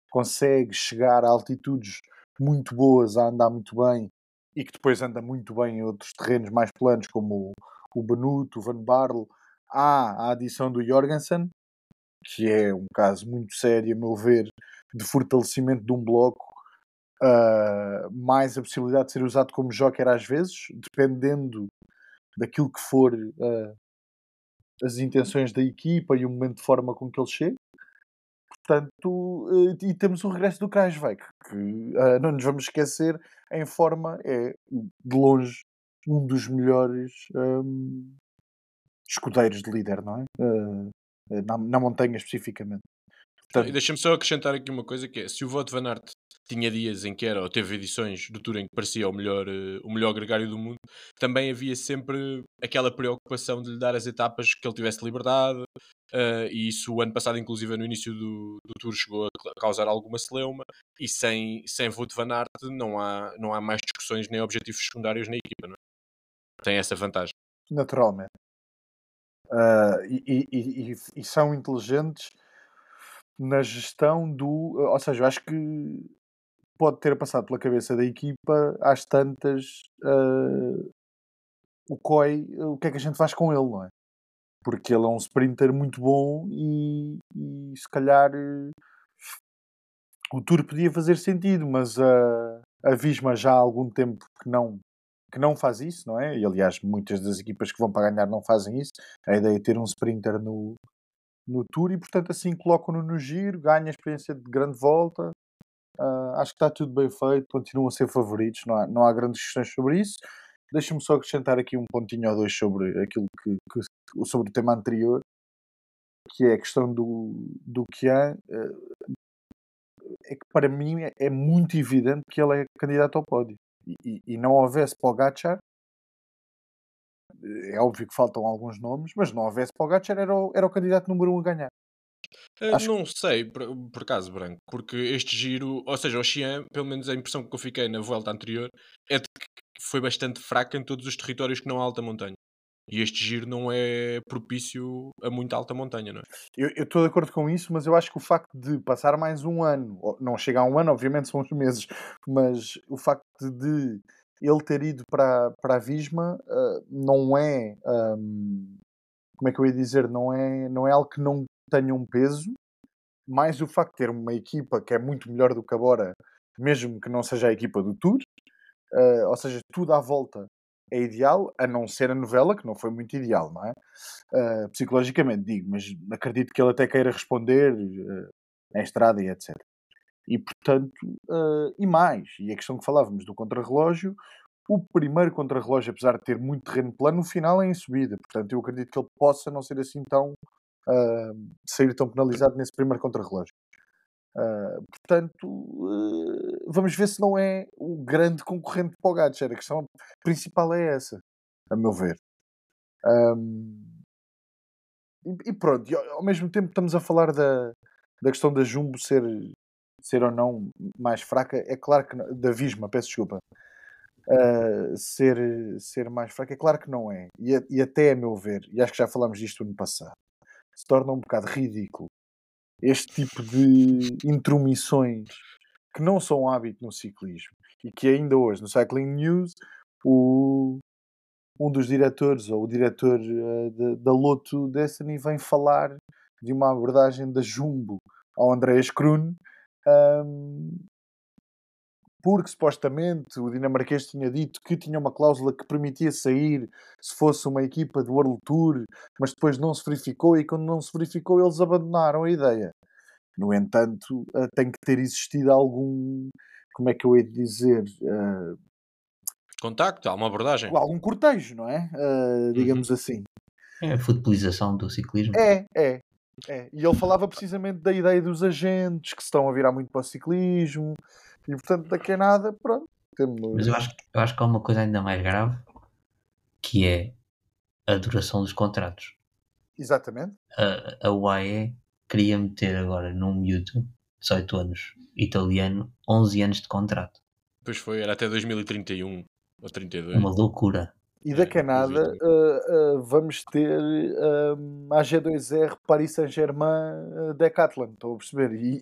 Speaker 2: consegue chegar a altitudes muito boas, a andar muito bem e que depois anda muito bem em outros terrenos mais planos, como o Benuto, o Van Barle. Há a adição do Jorgensen, que é um caso muito sério, a meu ver, de fortalecimento de um bloco, uh, mais a possibilidade de ser usado como joker às vezes, dependendo daquilo que for uh, as intenções da equipa e o momento de forma com que ele chega. Portanto, eh, e temos o regresso do Krajvek, que uh, não nos vamos esquecer, em forma é de longe um dos melhores um, escudeiros de líder, não é? Uh, na, na, montanha especificamente.
Speaker 1: Portanto... Deixa-me só acrescentar aqui uma coisa que é, se o Voto Van Aert tinha dias em que era, ou teve edições do Tour em que parecia o melhor, uh, o melhor gregário do mundo, também havia sempre aquela preocupação de lhe dar as etapas que ele tivesse liberdade, uh, e isso o ano passado, inclusive no início do, do Tour, chegou a causar alguma celeuma, e sem, sem Wout van Aert não há, não há mais discussões nem objetivos secundários na equipa, não é? Tem essa vantagem.
Speaker 2: Naturalmente. Uh, e, e, e, e, são inteligentes na gestão do. Ou seja, eu acho que pode ter passado pela cabeça da equipa às tantas uh, o COI, o que é que a gente faz com ele, não é? Porque ele é um sprinter muito bom e, e se calhar uh, o Tour podia fazer sentido, mas a, a Visma já há algum tempo que não que não faz isso, não é? E aliás, muitas das equipas que vão para ganhar não fazem isso. A ideia é ter um sprinter no, no Tour e, portanto, assim colocam-no no giro, ganha a experiência de grande volta Uh, acho que está tudo bem feito, continuam a ser favoritos, não há, não há grandes questões sobre isso. Deixa-me só acrescentar aqui um pontinho ou dois sobre aquilo que, que sobre o tema anterior, que é a questão do, do Kian. Uh, é que para mim é, é, muito evidente que ele é candidato ao pódio. E, e, e não houvesse Pogacar, é óbvio que faltam alguns nomes, mas não houvesse Pogacar, era o, era o candidato número um a ganhar.
Speaker 1: Uh, Acho não sei, por, por acaso, Branco, porque este giro, ou seja, o Xi'an, pelo menos a impressão que eu fiquei na volta anterior, é de que foi bastante fraca em todos os territórios que não há alta montanha. E este giro não é propício a muita alta montanha, não é?
Speaker 2: Eu estou de acordo com isso, mas eu acho que o facto de passar mais um ano, não chega a um ano, obviamente são uns meses, mas o facto de ele ter ido para, para a Visma uh, não é. Um, como é que eu ia dizer? Não é, não é algo que não tenha um peso, mais o facto de ter uma equipa que é muito melhor do que a Bora, mesmo que não seja a equipa do Tour, uh, ou seja, tudo à volta é ideal, a não ser a novela, que não foi muito ideal, não é? Uh, psicologicamente, digo, mas acredito que ele até queira responder uh, na estrada e etc. E portanto, uh, e mais, e a questão que falávamos do contrarrelógio, o primeiro contrarrelógio, apesar de ter muito terreno plano, no final é em subida. Portanto, eu acredito que ele possa não ser assim tão. Uh, sair tão penalizado nesse primeiro contrarrelógio. Uh, portanto, uh, vamos ver se não é o grande concorrente para o Gatcher. A questão principal é essa, a meu ver. Um, e, e, pronto, e ao, mesmo tempo estamos a falar da, da questão da Jumbo ser, ser ou não mais fraca. É claro que da Visma, peço desculpa, uh, ser, ser mais fraca. É claro que não é. E, e até a meu ver, e acho que já falámos disto no passado, se torna um bocado ridículo. Este tipo de intromissões que não são hábito no ciclismo e que ainda hoje no Cycling News o, um dos diretores ou o diretor uh, de, da Lotto Destiny vem falar de uma abordagem da Jumbo ao Andreas Kroon um, porque supostamente o dinamarquês tinha dito que tinha uma cláusula que permitia sair se fosse uma equipa do World Tour, mas depois não se verificou e quando não se verificou eles abandonaram a ideia. No entanto, uh, tem que ter existido algum, como é que eu hei de dizer? Uh,
Speaker 1: Contacto, há uma abordagem.
Speaker 2: Algum cortejo, não é? Uh, digamos uhum. assim.
Speaker 3: É a futebolização do ciclismo.
Speaker 2: É, é, é. E ele falava precisamente da ideia dos agentes que se estão a virar muito para o ciclismo e portanto, daqui a nada, pronto. Temos...
Speaker 3: Mas eu acho, eu acho que há uma coisa ainda mais grave que é a duração dos contratos.
Speaker 2: Exatamente.
Speaker 3: A, a UAE queria meter agora num miúdo, 18 anos, italiano, 11 anos de contrato.
Speaker 1: Pois foi, era até 2031 ou 32.
Speaker 3: Uma loucura.
Speaker 2: E da Canadá uh, uh, vamos ter uh, a G2R Paris Saint-Germain Decathlon, estou a perceber? E,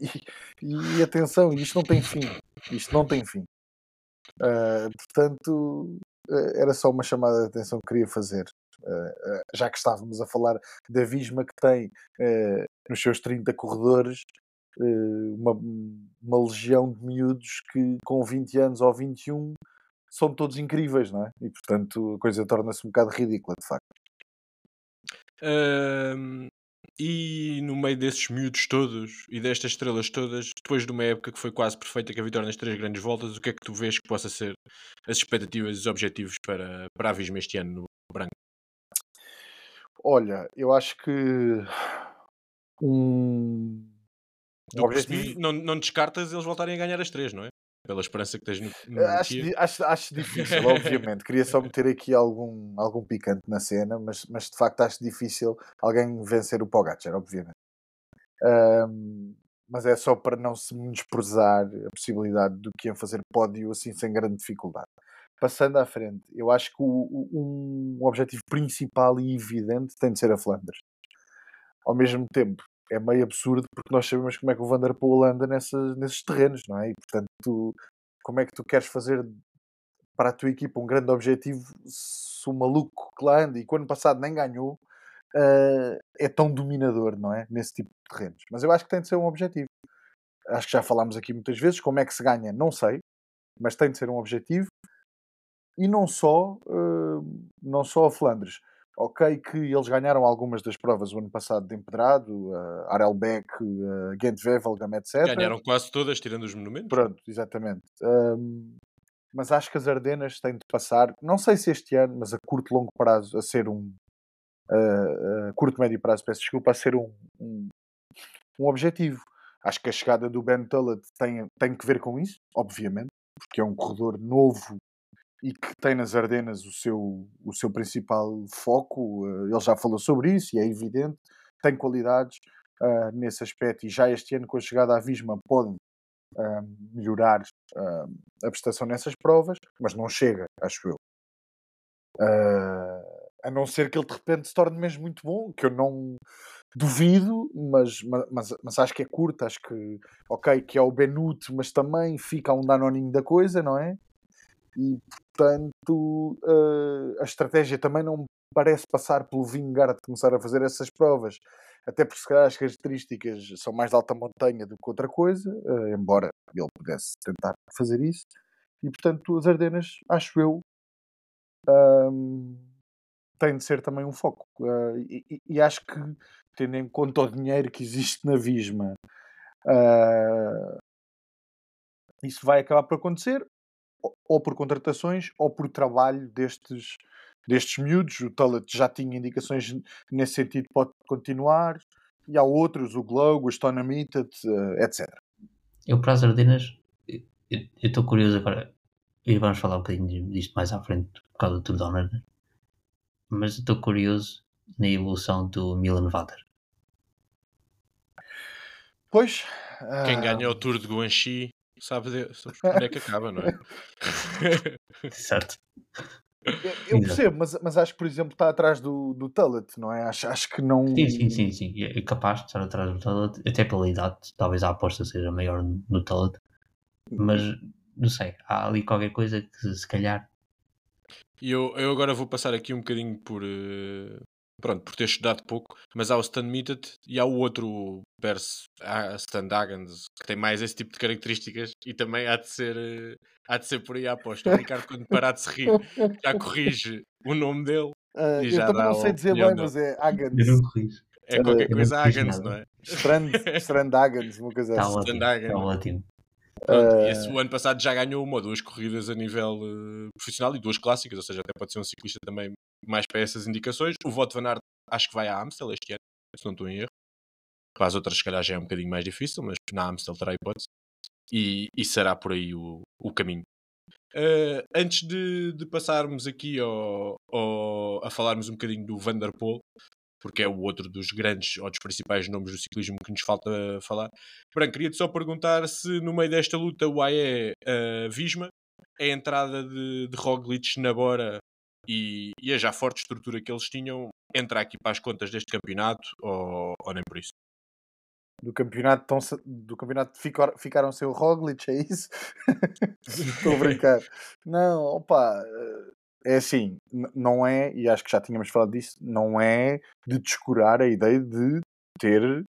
Speaker 2: e, e, atenção, isto não tem fim. Isto não tem fim. portanto, era só uma chamada de atenção que queria fazer. já que estávamos a falar da Visma que tem nos seus 30 corredores uma, uma legião de miúdos que com 20 anos ou 21 são todos incríveis, não é? E portanto a coisa torna-se um bocado ridícula, de facto.
Speaker 1: Um, e no meio desses miúdos todos e destas estrelas todas, depois de uma época que foi quase perfeita, que a vitória nas três grandes voltas, o que é que tu vês que possa ser as expectativas e os objetivos para, para a Visma este ano no branco?
Speaker 2: Olha, eu acho que um.
Speaker 1: objetivo... não, não descartas eles voltarem a ganhar as três, não é? Pela esperança que tens no, no
Speaker 2: acho, acho, acho, difícil, <laughs> obviamente. Queria só meter aqui algum, algum picante na cena, mas, mas de facto acho difícil alguém vencer o Pogacar, obviamente. Um, mas é só para não se menosprezar a possibilidade do que fazer pódio assim sem grande dificuldade. Passando à frente, eu acho que o, um objetivo principal e evidente tem de ser a Flandres. Ao mesmo tempo, é meio absurdo porque nós sabemos como é que o Vanderpool anda nessa, nesses terrenos, não é? E portanto, tu, como é que tu queres fazer para a tua equipa um grande objetivo se o maluco que lá anda e que ano passado nem ganhou uh, é tão dominador, não é? Nesse tipo de terrenos. Mas eu acho que tem de ser um objetivo. Acho que já falámos aqui muitas vezes. Como é que se ganha? Não sei, mas tem de ser um objetivo. E não só, uh, não só a Flandres Ok, que eles ganharam algumas das provas o ano passado de empedrado, uh, Arelbeck, uh, Gent-Wevelgem, etc.
Speaker 1: Ganharam quase todas, tirando os monumentos.
Speaker 2: Pronto, exatamente. Um, mas acho que as Ardenas têm de passar, não sei se este ano, mas a curto longo prazo, a ser um. Uh, uh, curto médio prazo, peço desculpa, a ser um, um, um objetivo. Acho que a chegada do Ben Tullett tem, tem que ver com isso, obviamente, porque é um corredor novo e que tem nas Ardenas o seu, o seu principal foco. Uh, ele já falou sobre isso e é evidente, tem qualidades uh, nesse aspecto e já este ano, com a chegada à Visma, pode uh, melhorar a prestação nessas provas, mas não chega, acho eu. a não ser que ele de repente se torne mesmo muito bom, que eu não duvido, mas, mas, mas acho que é curto, acho que ok, que é o Benute, mas também fica um danoninho da coisa, não é? E portanto uh, a estratégia também não parece passar pelo Vingard começar a fazer essas provas até porque se calhar as características são mais de alta montanha do que outra coisa, uh, embora ele pudesse tentar fazer isso. E portanto, as Ardenas, acho eu, um, tem de ser também um foco. Uh, e, e, acho que, tendo em conta o dinheiro que existe na Visma, uh, isso vai acabar por acontecer, ou por contratações, ou por trabalho destes, destes miúdos. O Tullet já tinha indicações nesse sentido, pode continuar. E há outros, o Glow, o Stone uh, etc.
Speaker 3: Eu, para as Ardenas, eu estou curioso agora, e vamos falar um bocadinho disto mais à frente, por causa do Tour Donner, né? mas estou curioso na evolução do Milan Vader.
Speaker 2: Pois.
Speaker 1: Quem uh... ganha o Tour de Guanxi sabe, de, sabe onde é que acaba, não é? <laughs>
Speaker 3: certo.
Speaker 2: Eu, eu percebo, mas, mas acho que, por exemplo, está atrás do, do Tullet, não é? Acho, acho que não.
Speaker 3: Sim, sim, sim, sim. É capaz de estar atrás do Tullet, até pela idade, talvez a aposta seja maior no Tullet, mas não sei, há ali qualquer coisa que se calhar.
Speaker 1: E eu, eu agora vou passar aqui um bocadinho por, uh, pronto, por ter estudado pouco, mas há o Stan Mitted e há o outro Pers, Stan Dagans, que tem mais esse tipo de características e também há de ser, uh, há de ser por aí a aposta. O Ricardo, quando parar de se rir, já corrige o nome dele.
Speaker 2: Uh, e já eu também não sei dizer bem, mas é Agans.
Speaker 3: Eu não corrijo.
Speaker 1: É qualquer coisa Agans, não é?
Speaker 2: Strand, Strand Agans, uma coisa
Speaker 3: tá assim. Ótimo, tá ótimo.
Speaker 1: Pronto, uh... esse, o ano passado já ganhou uma ou duas corridas a nível uh, profissional e duas clássicas, ou seja, até pode ser um ciclista também mais para essas indicações. O Voto Van Aert acho que vai à Amstel este ano, se não estou em erro. Para as outras, se calhar, já é um bocadinho mais difícil, mas na Amstel terá hipótese. E, e será por aí o, o caminho. Uh, antes de, de, passarmos aqui ao, ao, a falarmos um bocadinho do Vanderpool, porque é o outro dos grandes ou dos principais nomes do ciclismo que nos falta falar. Branco, queria-te só perguntar se no meio desta luta o AE uh, Visma, a entrada de, de Roglic na Bora e, e, a já forte estrutura que eles tinham entra aqui para as contas deste campeonato ou, ou nem por isso?
Speaker 2: Do campeonato, tão, do campeonato ficar, ficaram sem o Roglic, é isso? Estou <laughs> a brincar. Não, opa, é assim, não é, e acho que já tínhamos falado disso, não é de descurar a ideia de ter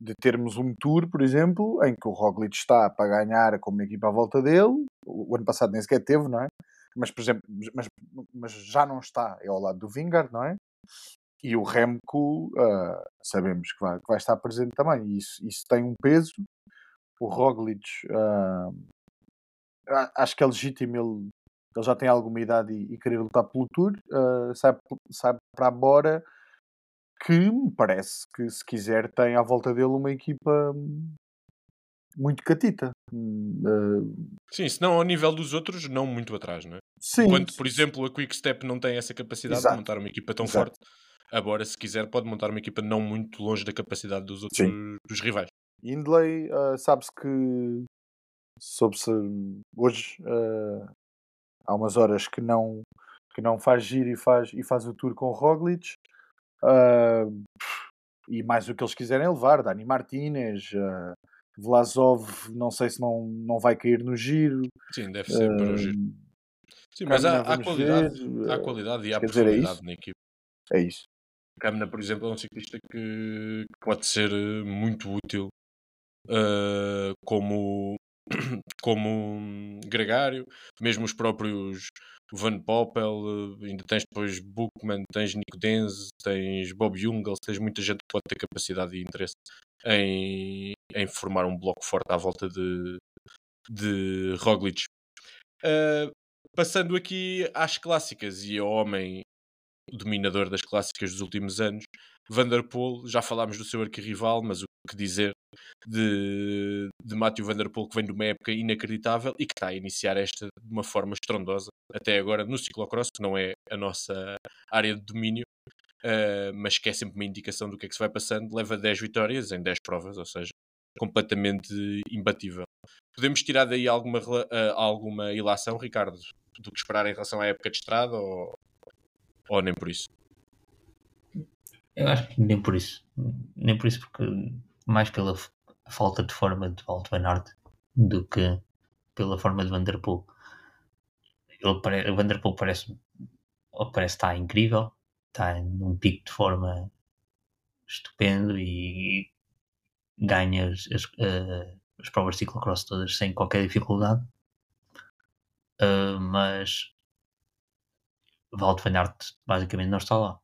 Speaker 2: de termos um tour, por exemplo, em que o Roglic está para ganhar com uma equipa à volta dele, o, ano passado nem sequer teve, não é? Mas, por exemplo, mas, mas já não está, é ao lado do Vingard, não é? E o Remco uh, sabemos que vai, que vai estar presente também, e isso, isso tem um peso. O Roglic, uh, acho que é legítimo ele ele já tem alguma idade e, e querer lutar pelo Tour, uh, sai, sai para a Bora, que me parece que, se quiser, tem à volta dele uma equipa muito catita. Uh,
Speaker 1: Sim, se não ao nível dos outros, não muito atrás, não é?
Speaker 2: Sim.
Speaker 1: Enquanto, por exemplo, a Quick Step não tem essa capacidade Exato. de montar uma equipa tão Exato. forte, agora, se quiser, pode montar uma equipa não muito longe da capacidade dos outros dos rivais.
Speaker 2: Hindley, uh, sabe-se que soube-se hoje uh, há umas horas que não, que não faz giro e faz, e faz o tour com o Roglic. Uh, e mais o que eles quiserem levar, Dani Martinez, uh, Vlasov, não sei se não, não vai cair no giro.
Speaker 1: Sim, deve ser para o giro. Sim, mas há, há, qualidade, ver. há qualidade e há profundidade é na equipe.
Speaker 2: É isso.
Speaker 1: Camna, por exemplo, é um ciclista que, que pode ser muito útil uh, como <coughs> como gregário, mesmo os próprios Van Poppel, eh, ainda tens depois Bookman, tens Nico Denz, tens Bob Jungels, tens muita gente que pode ter capacidade e interesse em, em formar um bloco forte à volta de, de Roglic. Uh, passando aqui às clássicas e ao homem dominador das clássicas dos últimos anos, Vanderpool, já falámos do seu arquirrival, mas o que dizer de, de Matthew Vanderpool, que vem de uma época inacreditável e que está a iniciar esta de uma forma estrondosa, até agora no ciclocross, que não é a nossa área de domínio, uh, mas que é sempre uma indicação do que é que se vai passando, leva 10 vitórias em 10 provas, ou seja, completamente imbatível. Podemos tirar daí alguma, uh, alguma ilação, Ricardo, do que esperar em relação à época de estrada ou, ou nem por isso?
Speaker 3: Eu acho que nem por isso. Nem por isso, porque mais pela falta de forma de Walt Van Aert do que pela forma de Vanderpool. Ele pare... O Vanderpool parece, parece estar incrível, está num pico de forma estupendo e ganha as, as, uh, as provas de ciclocross todas sem qualquer dificuldade. Uh, mas Walt van Aert basicamente não está lá.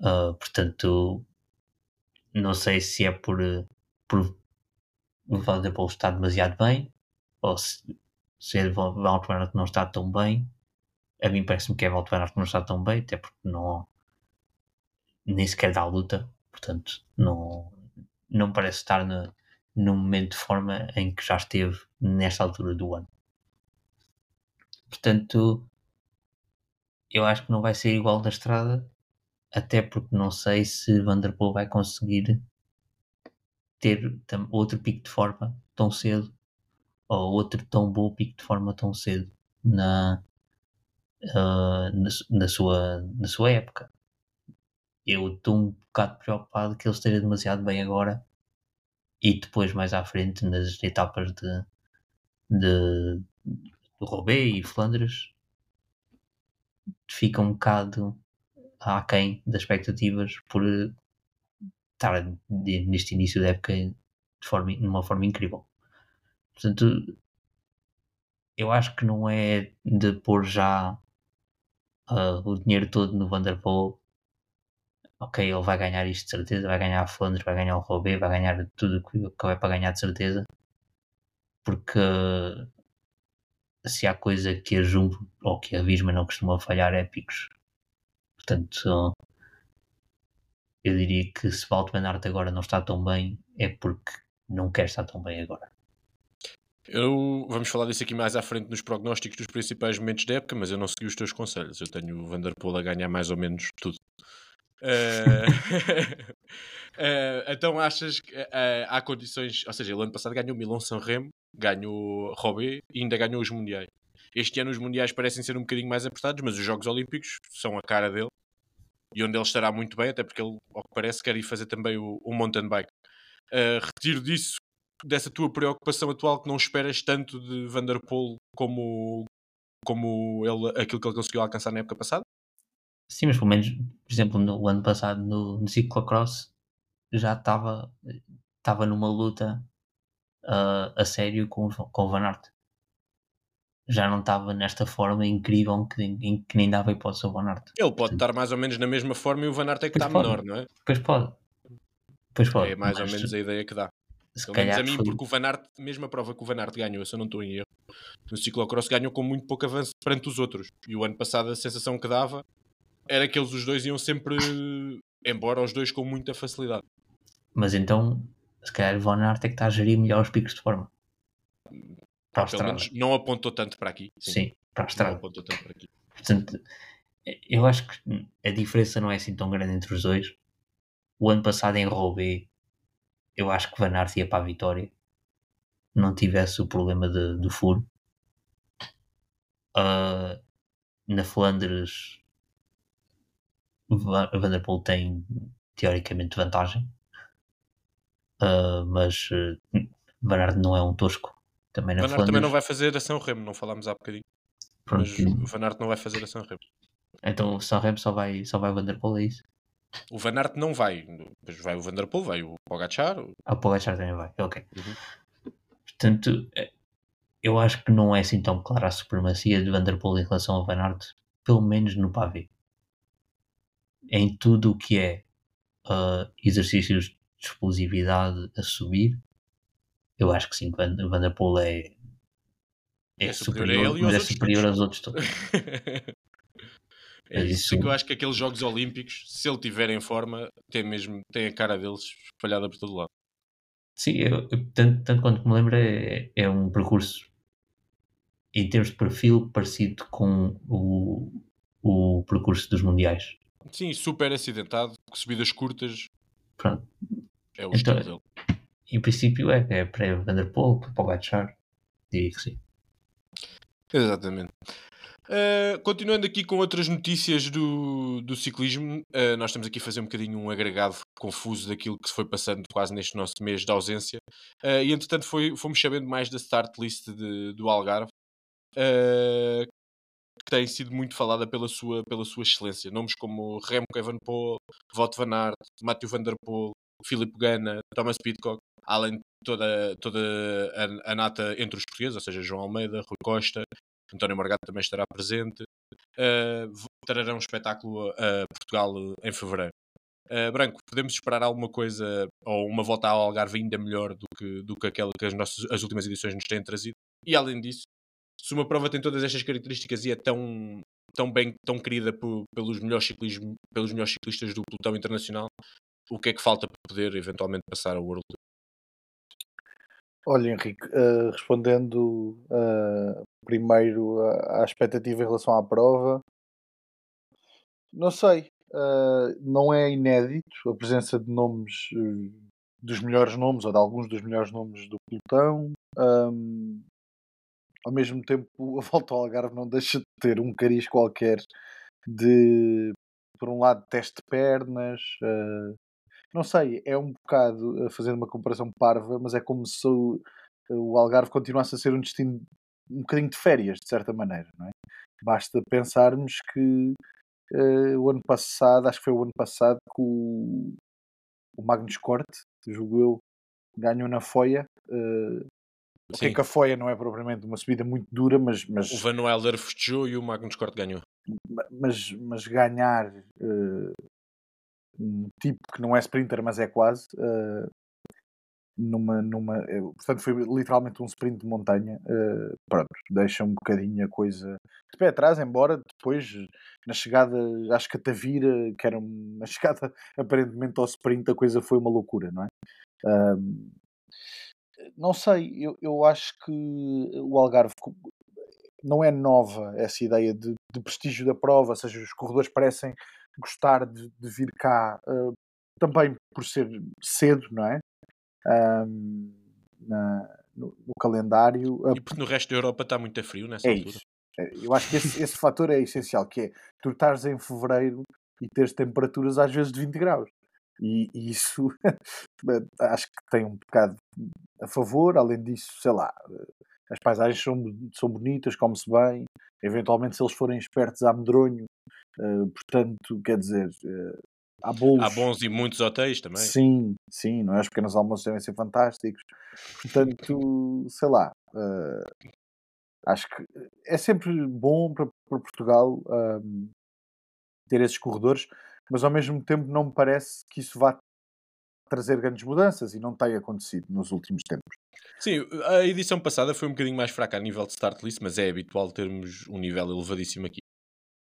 Speaker 3: Uh, portanto, não sei se é por, por o Vanderpool estar demasiado bem ou se, se é Walt van Aert não está tão bem. A mim parece-me que é Walt Aert que não está tão bem, até porque não nem sequer dá luta, portanto não, não parece estar no, no momento de forma em que já esteve nesta altura do ano. Portanto, eu acho que não vai ser igual da estrada, até porque não sei se Vanderpool vai conseguir ter outro pico de forma tão cedo ou outro tão bom pico de forma tão cedo na, uh, na, na, sua, na sua época. Eu estou um bocado preocupado que ele esteja demasiado bem agora e depois mais à frente nas etapas de, de, de Roubaix e Flandres fica um bocado aquém das expectativas por estar neste início da época de forma, numa forma incrível. Portanto, eu acho que não é de pôr já uh, o dinheiro todo no Vanderpool. Ok, ele vai ganhar isto de certeza, vai ganhar a Flandres, vai ganhar o Roubaix, vai ganhar tudo que é para ganhar de certeza. Porque se há coisa que a Jumbo ou que a Visma não costuma falhar é picos. Portanto, eu diria que se Walt Van Aert agora não está tão bem é porque não quer estar tão bem agora.
Speaker 1: Eu, vamos falar disso aqui mais à frente nos prognósticos dos principais momentos da época, mas eu não segui os teus conselhos. Eu tenho o Vanderpool a ganhar mais ou menos tudo. Uh, <laughs> então achas que uh, há condições, ou seja, ele ano passado ganhou Milão San Remo, ganhou Robé e ainda ganhou os Mundiais. Este ano os Mundiais parecem ser um bocadinho mais apertados, mas os Jogos Olímpicos são a cara dele e onde ele estará muito bem, até porque ele, ao que parece, quer ir fazer também o, o mountain bike. Uh, retiro disso, dessa tua preocupação atual, que não esperas tanto de Vanderpool como, como ele, aquilo que ele conseguiu alcançar na época passada?
Speaker 3: Sim, mas pelo menos, por exemplo, no ano passado no, no ciclocross já estava estava numa luta uh, a sério com, com o Van Aert já não estava nesta forma incrível que, em, que nem dava hipótese ao Van Aert.
Speaker 1: Ele pode estar mais ou menos na mesma forma e o Van Aert é que está menor, não é?
Speaker 3: Pois pode. Pois pode.
Speaker 1: É mais ou menos a ideia que dá. Se Pelo a mim, foi... porque o Van Aert, mesmo a prova que o Van Aert ganhou, se eu não estou em erro, no ciclocross ganhou com muito pouco avanço perante os outros. E o ano passado a sensação que dava era que eles os dois iam sempre embora, os dois com muita facilidade.
Speaker 3: Mas então, se calhar o Van Aert é que está a gerir melhor os picos de forma.
Speaker 1: Para Pelo menos não apontou tanto para aqui.
Speaker 3: Sim, sim para a estrada. Não apontou tanto para aqui. Portanto, eu acho que a diferença não é assim tão grande entre os dois. O ano passado em Roubaix, eu acho que Van Aert ia para a vitória. Não tivesse o problema de, do furo. Uh, na Flandres, Vanderpool tem teoricamente vantagem. Uh, mas uh, Van Aert não é um tosco
Speaker 1: também na Van Aert também não vai fazer a São Remo, não falámos há bocadinho. Pronto. Mas o Van Aert não vai fazer a São Remo.
Speaker 3: Então o São Remo só vai, só vai o Vanderpool, é isso?
Speaker 1: O Van Aert não vai. Depois vai o Vanderpool, vai o Pogacar. O...
Speaker 3: Ah, o Pogacar também vai, ok. Uhum. Portanto, eh, eu acho que não é assim tão clara a supremacia de Vanderpool em relação ao Van Aert, pelo menos no pavê. Em tudo o que é uh, exercícios de explosividade a subir, eu acho que sim, o Vanderpool é, é, é superior, superior mas é superior aos outros todos. <laughs>
Speaker 1: é isso. isso. que eu acho que aqueles Jogos Olímpicos, se ele tiver em forma, tem mesmo tem a cara deles espalhada por todo lado.
Speaker 3: Sim, eu, eu, tanto, tanto quanto me lembro, é, é um percurso em termos de perfil parecido com o, o percurso dos Mundiais.
Speaker 1: Sim, super acidentado, subidas curtas.
Speaker 3: Pronto.
Speaker 1: É o então, estilo
Speaker 3: em princípio é, é para Vanderpool, para Pogacar, diria que sim.
Speaker 1: Exatamente. Uh, continuando aqui com outras notícias do, do ciclismo, uh, nós estamos aqui a fazer um bocadinho um agregado confuso daquilo que se foi passando quase neste nosso mês de ausência. Uh, e entretanto foi, fomos sabendo mais da start list de, do Algarve, tem sido muito falada pela sua, pela sua excelência. Nomes como Remco Evenepoel, Wout van Aert, Matthew van der Poel, Philip Ganna, Thomas Pitcock, além de toda, toda a, a, nata entre os portugueses, ou seja, João Almeida, Rui Costa, António Margato também estará presente. Uh, trarão um espetáculo a Portugal em fevereiro. Uh, Branco, podemos esperar alguma coisa ou uma volta ao Algarve ainda melhor do que, do que aquela que as, nossas, as últimas edições nos têm trazido? E além disso, se uma prova tem todas estas características e é tão, tão bem, tão querida por, pelos, melhores ciclismo, pelos melhores ciclistas do pelotão internacional, o que é que falta para poder eventualmente passar ao World?
Speaker 2: Olha, Henrique, uh, respondendo uh, primeiro à expectativa em relação à prova, não sei, uh, não é inédito a presença de nomes, dos melhores nomes ou de alguns dos melhores nomes do pelotão. Um, ao mesmo tempo, a volta ao Algarve não deixa de ter um cariz qualquer de, por um lado, teste de pernas. Não sei, é um bocado, uh, fazendo uma comparação parva, mas é como se o, o Algarve continuasse a ser um destino um bocadinho de férias, de certa maneira. Não é? Basta pensarmos que uh, o ano passado, acho que foi o ano passado, que o, o Magnus Corte, julgo eu, ganhou na Foia. Uh, Ok, que a Foia não é propriamente uma subida muito dura, mas. mas
Speaker 1: o Van Wilder festejou e o Magnus Cort ganhou.
Speaker 2: Mas, mas ganhar uh, um tipo que não é sprinter, mas é quase. Uh, numa, numa, uh, portanto, foi literalmente um sprint de montanha. pronto, deixa um bocadinho a coisa de pé atrás, embora depois, na chegada às Catavira, que era uma <laughs> chegada aparentemente ao sprint, a coisa foi uma loucura, não é? não sei, eu, eu acho que o Algarve não é nova essa ideia de, de prestígio da prova, ou seja, os corredores parecem gostar de, de vir cá uh, também por ser cedo, não é? Um, na, no, no, calendário.
Speaker 1: E porque no resto da Europa está muito frio nessa
Speaker 2: é
Speaker 1: altura.
Speaker 2: Isso. É, eu acho que esse, esse fator é essencial, que é tu estares em fevereiro e teres temperaturas às vezes de 20 graus. E, e isso <laughs> acho que tem um bocado a favor. Além disso, sei lá, as paisagens são, são bonitas, come-se bem. Eventualmente, se eles forem espertos, há medronho. Uh, portanto, quer dizer, uh, há bolos.
Speaker 1: Há bons e muitos hotéis também.
Speaker 2: Sim, sim, não é? Os pequenos almoços devem ser fantásticos. Portanto, sei lá. Uh, acho que é sempre bom para, para Portugal ter esses corredores mas ao mesmo tempo não me parece que isso vá trazer grandes mudanças e não tem acontecido nos últimos tempos.
Speaker 1: Sim, a edição passada foi um bocadinho mais fraca a nível de start list, mas é habitual termos um nível elevadíssimo aqui.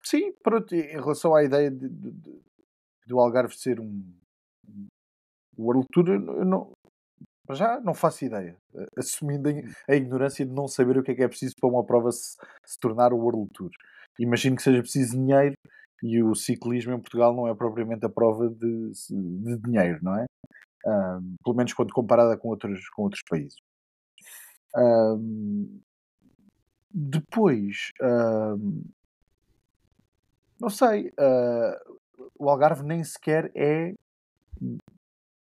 Speaker 2: Sim, pronto, em relação à ideia de, de, de, do Algarve ser um, um World Tour, eu não, já não faço ideia. Assumindo a ignorância de não saber o que é que é preciso para uma prova se, se tornar o World Tour. Imagino que seja preciso dinheiro e o ciclismo em Portugal não é propriamente a prova de, de dinheiro, não é? Um, pelo menos quando comparada com outros, com outros países. Um, depois, um, não sei, uh, o Algarve nem sequer é.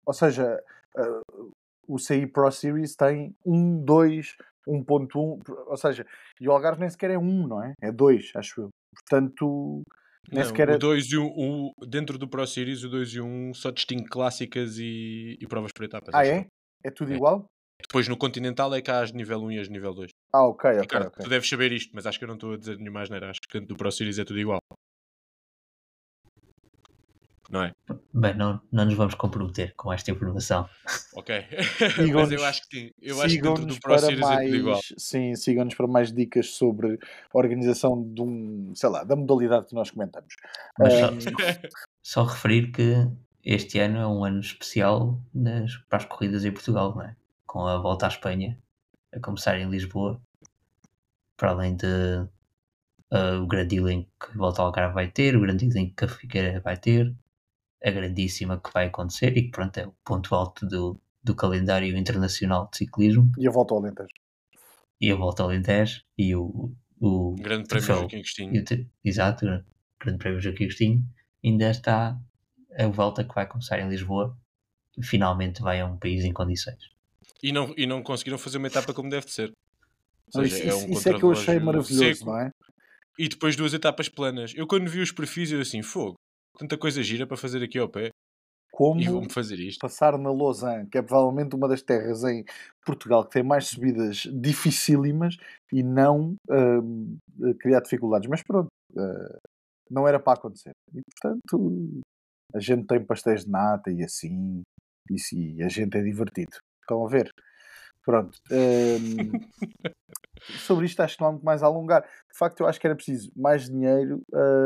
Speaker 2: Ou seja, uh, o CI Pro Series tem 1, 2, 1.1, ou seja, e o Algarve nem sequer é 1, não é? É 2, acho eu. Portanto,
Speaker 1: nem sequer o 2 e o 1, dentro do Pro Series, o 2 e o 1 só distingue clássicas e, e provas por etapas.
Speaker 2: Ah, é? É tudo é. igual?
Speaker 1: Depois no Continental é que há as de nível 1 e as de nível 2.
Speaker 2: Ah, ok, ok.
Speaker 1: Ricardo,
Speaker 2: okay.
Speaker 1: tu deves saber isto, mas acho que eu não estou a dizer nenhuma asneira. Acho que dentro do Pro Series é tudo igual. Não é?
Speaker 3: Bem, não, não nos vamos comprometer com esta informação.
Speaker 1: Ok. <laughs> Mas eu acho que sim. Eu acho que dentro do Series mais, igual.
Speaker 2: Sim, sigam-nos para mais dicas sobre a organização de um, sei lá, da modalidade que nós comentamos.
Speaker 3: Mas um... só, <laughs> só, referir que este ano é um ano especial nas, para as corridas em Portugal, não é? Com a volta à Espanha, a começar em Lisboa, para além de uh, o grande Link que volta ao Algarve vai ter, o grande Link que a Figueira vai ter, a grandíssima que vai acontecer e que pronto é o ponto alto do, do calendário internacional de ciclismo.
Speaker 2: E a volta ao Alentejo.
Speaker 3: E a volta ao Alentejo e o, o
Speaker 1: Grande Prémio Joaquim Agostinho.
Speaker 3: Exato, o Grande Prémio Joaquim Agostinho. Ainda está a volta que vai começar em Lisboa. Finalmente vai a um país em condições.
Speaker 1: E não, e não conseguiram fazer uma etapa como deve de ser. Seja,
Speaker 2: isso, é, um isso é que eu achei maravilhoso, seco. não é?
Speaker 1: E depois duas etapas planas. Eu quando vi os perfis, eu assim, fogo, tanta coisa gira para fazer aqui ao pé.
Speaker 2: Como
Speaker 1: E fazer isto.
Speaker 2: passar na Lausanne, que é provavelmente uma das terras em Portugal que tem mais subidas dificílimas e não hum, criar dificuldades. Mas pronto, eh, não era para acontecer. E portanto, a gente tem pastéis de nata e assim, e, se- a gente é divertido. Estão a ver? Pronto. hum, <laughs> sobre isto acho que não há muito mais a alongar. De facto, eu acho que era preciso mais dinheiro.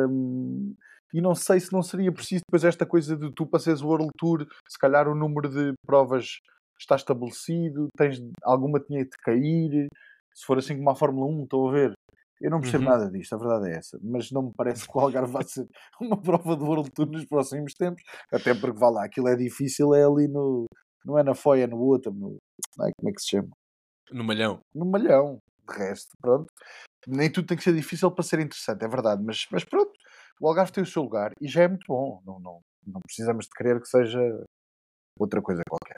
Speaker 2: hum, e não sei se não seria preciso depois esta coisa de tu para seres o World Tour, se calhar o número de provas está estabelecido, tens alguma tinha de cair, se for assim como a Fórmula 1, estão a ver? Eu não percebo
Speaker 1: Uhum.
Speaker 2: nada disto, a verdade é essa, mas não me parece que o Algarve vai ser <laughs> uma prova do World Tour nos próximos tempos, até porque vá lá, aquilo é difícil, é ali no. Não é na Foia, é no outro, no. Ai, como é que se chama?
Speaker 1: No malhão.
Speaker 2: no malhão. De resto, pronto. Nem tudo tem que ser difícil para ser interessante, é verdade. Mas, mas pronto, o Algarve tem o seu lugar e já é muito bom. Não, não, não precisamos de querer que seja outra coisa qualquer.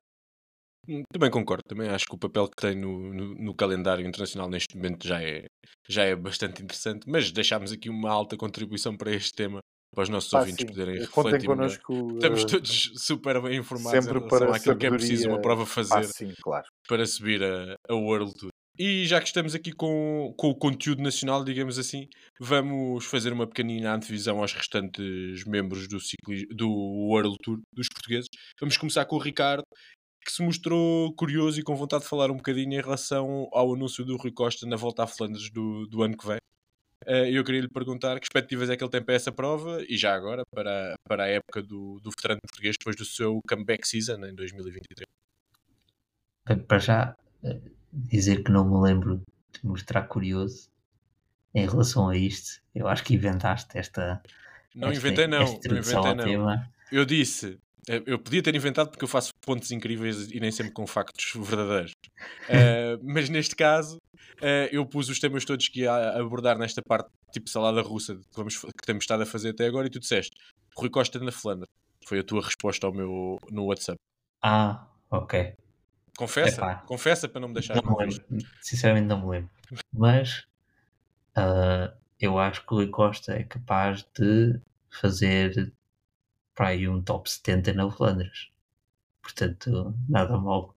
Speaker 1: Também concordo, também acho que o papel que tem no, no, no calendário internacional neste momento já é, já é bastante interessante, mas deixámos aqui uma alta contribuição para este tema, para os nossos
Speaker 2: Pá,
Speaker 1: ouvintes
Speaker 2: sim,
Speaker 1: poderem
Speaker 2: contem
Speaker 1: refletir melhor.
Speaker 2: connosco
Speaker 1: Estamos
Speaker 2: eh,
Speaker 1: todos super bem informados em
Speaker 2: sempre
Speaker 1: relação
Speaker 2: para
Speaker 1: àquilo que é preciso uma
Speaker 2: sabedoria.
Speaker 1: prova
Speaker 2: Ah,
Speaker 1: fazer
Speaker 2: sim, claro.
Speaker 1: para subir a, a World Tour. E já que estamos aqui com, com o conteúdo nacional, digamos assim, vamos fazer uma pequenina antevisão aos restantes membros do, cicli... do World Tour, dos portugueses. Vamos começar com o Ricardo, que se mostrou curioso e com vontade de falar um bocadinho em relação ao anúncio do Rui Costa na volta à Flandres do, do ano que vem. Eh, Eu queria lhe perguntar que expectativas é que ele tem para essa prova e já agora para, para a época do, do veterano português depois do seu comeback season em 2023.
Speaker 3: Bem, Para já, eh, dizer que não me lembro de mostrar curioso em relação a isto. Eu acho que inventaste esta.
Speaker 1: Não
Speaker 3: esta,
Speaker 1: inventei não,
Speaker 3: esta
Speaker 1: não inventei não.
Speaker 3: tema.
Speaker 1: Eu disse, eh, eu podia ter inventado porque eu faço pontos incríveis e nem sempre com factos verdadeiros. <laughs> Eh, mas neste caso, eh, eu pus os temas todos que ia abordar nesta parte, tipo salada russa, que, vamos, que temos estado a fazer até agora, e tu disseste Rui Costa na Flandre. Foi a tua resposta ao meu no WhatsApp.
Speaker 3: Ah, ok.
Speaker 1: Confessa,
Speaker 3: Epá.
Speaker 1: confessa para não me deixar
Speaker 3: Não me lembro. Sinceramente, não me lembro. Mas ah, eu acho que o Rui Costa é capaz de fazer para aí um top 70 na Flandres. Portanto, nada mal.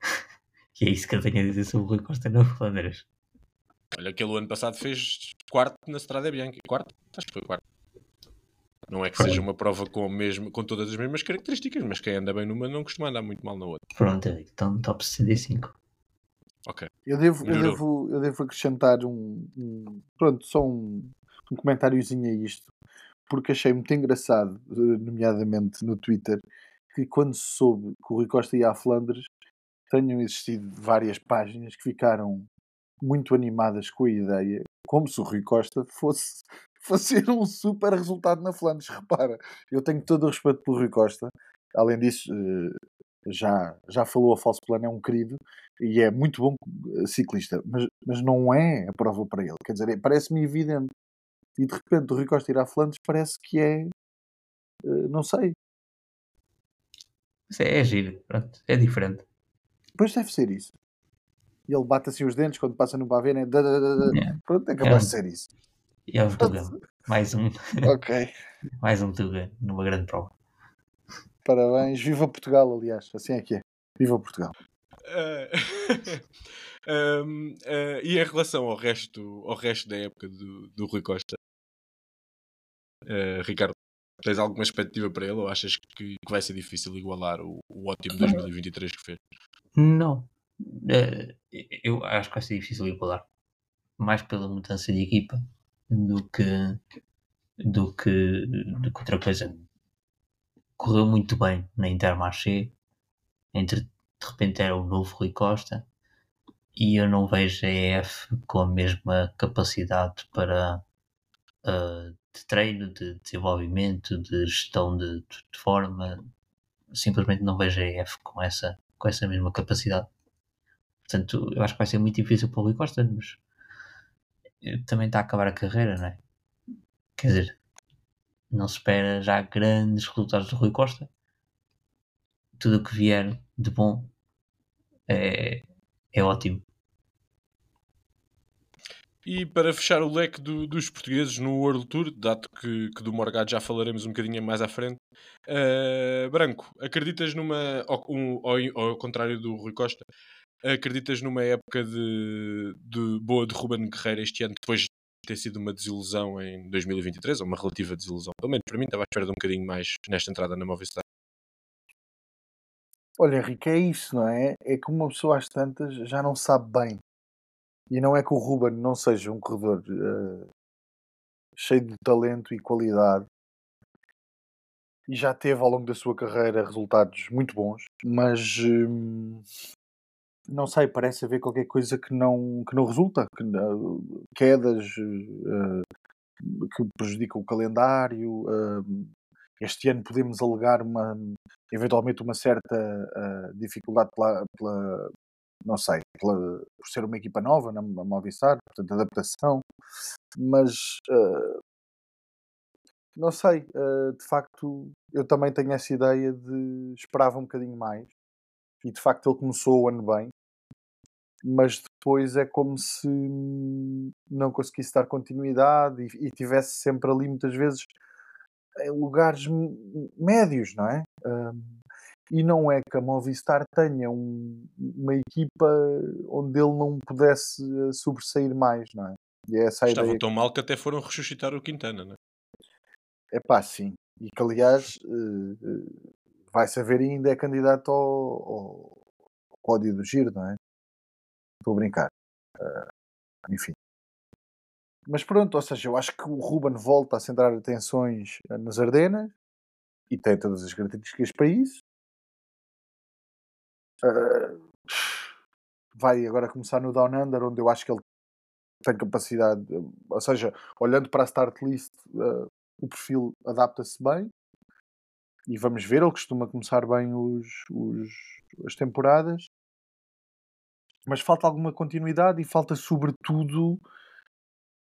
Speaker 3: <laughs> e é isso que eu tenho a dizer sobre o Rui Costa na Flandres.
Speaker 1: Olha, aquele ano passado fez quarto na Strada Bianca. Quarto? Acho que foi quarto. Não é que seja uma prova com, o mesmo, com todas as mesmas características, mas quem anda bem numa não costuma andar muito mal na outra.
Speaker 3: Pronto, Henrique, então top 65.
Speaker 1: Ok.
Speaker 2: Eu devo, eu devo, eu devo acrescentar um, um- pronto, só um, um comentáriozinho a isto, porque achei muito engraçado, nomeadamente no Twitter, que quando se soube que o Rui Costa ia à Flandres, tenham existido várias páginas que ficaram muito animadas com a ideia, como se o Rui Costa fosse <laughs> fazer um super resultado na Flandres. <laughs> Repara, eu tenho todo o respeito pelo Rui Costa, além disso, eh, já, já falou a falso plano, é um querido e é muito bom eh, ciclista, mas, mas não é a prova para ele. Quer dizer, parece-me evidente. E de repente o Rui Costa ir à Flandres parece que é. eh, não sei.
Speaker 3: Mas é, é giro, pronto, é diferente.
Speaker 2: Depois deve ser isso. E ele bate assim os dentes quando passa no pavê, né? Da.
Speaker 3: É.
Speaker 2: Pronto, é capaz
Speaker 3: É.
Speaker 2: de ser isso.
Speaker 3: E é um Tuga. Mais um,
Speaker 2: ok. <laughs>
Speaker 3: mais um Tuga numa grande prova.
Speaker 2: Parabéns. Viva Portugal, aliás. Assim é que é. Viva Portugal.
Speaker 1: Eh, um, <laughs> eh, e em relação ao resto, ao resto da época do, do Rui Costa, eh, Ricardo, tens alguma expectativa para ele ou achas que, que vai ser difícil igualar o, o ótimo 2023 que fez?
Speaker 3: Não. Eu acho que vai ser difícil igualar. Mais pela mudança de equipa do que do que, do que outra coisa. Correu muito bem na Intermarché. Entre, de repente era o novo Rui Costa. E eu não vejo a EF com a mesma capacidade para eh, de treino, de desenvolvimento, de gestão de, de- forma. Simplesmente não vejo a EF com essa, com essa mesma capacidade. Portanto, eu acho que vai ser muito difícil para o Rui Costa, mas também está a acabar a carreira, não é? Quer dizer, não se espera já grandes resultados do Rui Costa. Tudo o que vier de bom é, é ótimo.
Speaker 1: E para fechar o leque do, dos portugueses no World Tour, dado que, que do Morgado já falaremos um bocadinho mais à frente, uh, Branco, acreditas numa, ao, um, ao, ao, contrário do Rui Costa, acreditas numa época de, de boa de Ruben Guerreiro este ano, depois de ter sido uma desilusão em 2023, ou uma relativa desilusão? Pelo menos para mim, estava à espera de um bocadinho mais nesta entrada na Movistar.
Speaker 2: Olha, Henrique, é isso, não é? É que uma pessoa às tantas já não sabe bem e não é que o Ruben não seja um corredor uh, cheio de talento e qualidade e já teve ao longo da sua carreira resultados muito bons, mas uh, não sei, parece haver qualquer coisa que não, que não resulta, que, uh, quedas eh, que prejudicam o calendário. este ano podemos alegar uma, eventualmente uma certa dificuldade pela, pela, não sei, pela, por ser uma equipa nova na Movistar, portanto, adaptação, mas uh, não sei, uh, de facto, eu também tenho essa ideia de esperava um bocadinho mais e de facto ele começou o ano bem, mas depois é como se não conseguisse dar continuidade e, e tivesse sempre ali muitas vezes em lugares médios, não é? Uh, e não é que a Movistar tenha um, uma equipa onde ele não pudesse eh, sobressair mais, não é?
Speaker 1: E é essa Estavam tão mal que até foram ressuscitar o Quintana, não
Speaker 2: é? É pá, sim. E que aliás uh, vai saber ainda é candidato ao, ao pódio do giro, não é? Estou a brincar. Uh, enfim. Mas pronto, ou seja, eu acho que o Ruben volta a centrar atenções nas Ardenas e tem todas as características para isso. Uh, vai agora começar no Down Under, onde eu acho que ele tem capacidade, ou seja, olhando para a start list, uh, o perfil adapta-se bem e vamos ver. Ele costuma começar bem os, os, as temporadas, mas falta alguma continuidade e falta, sobretudo,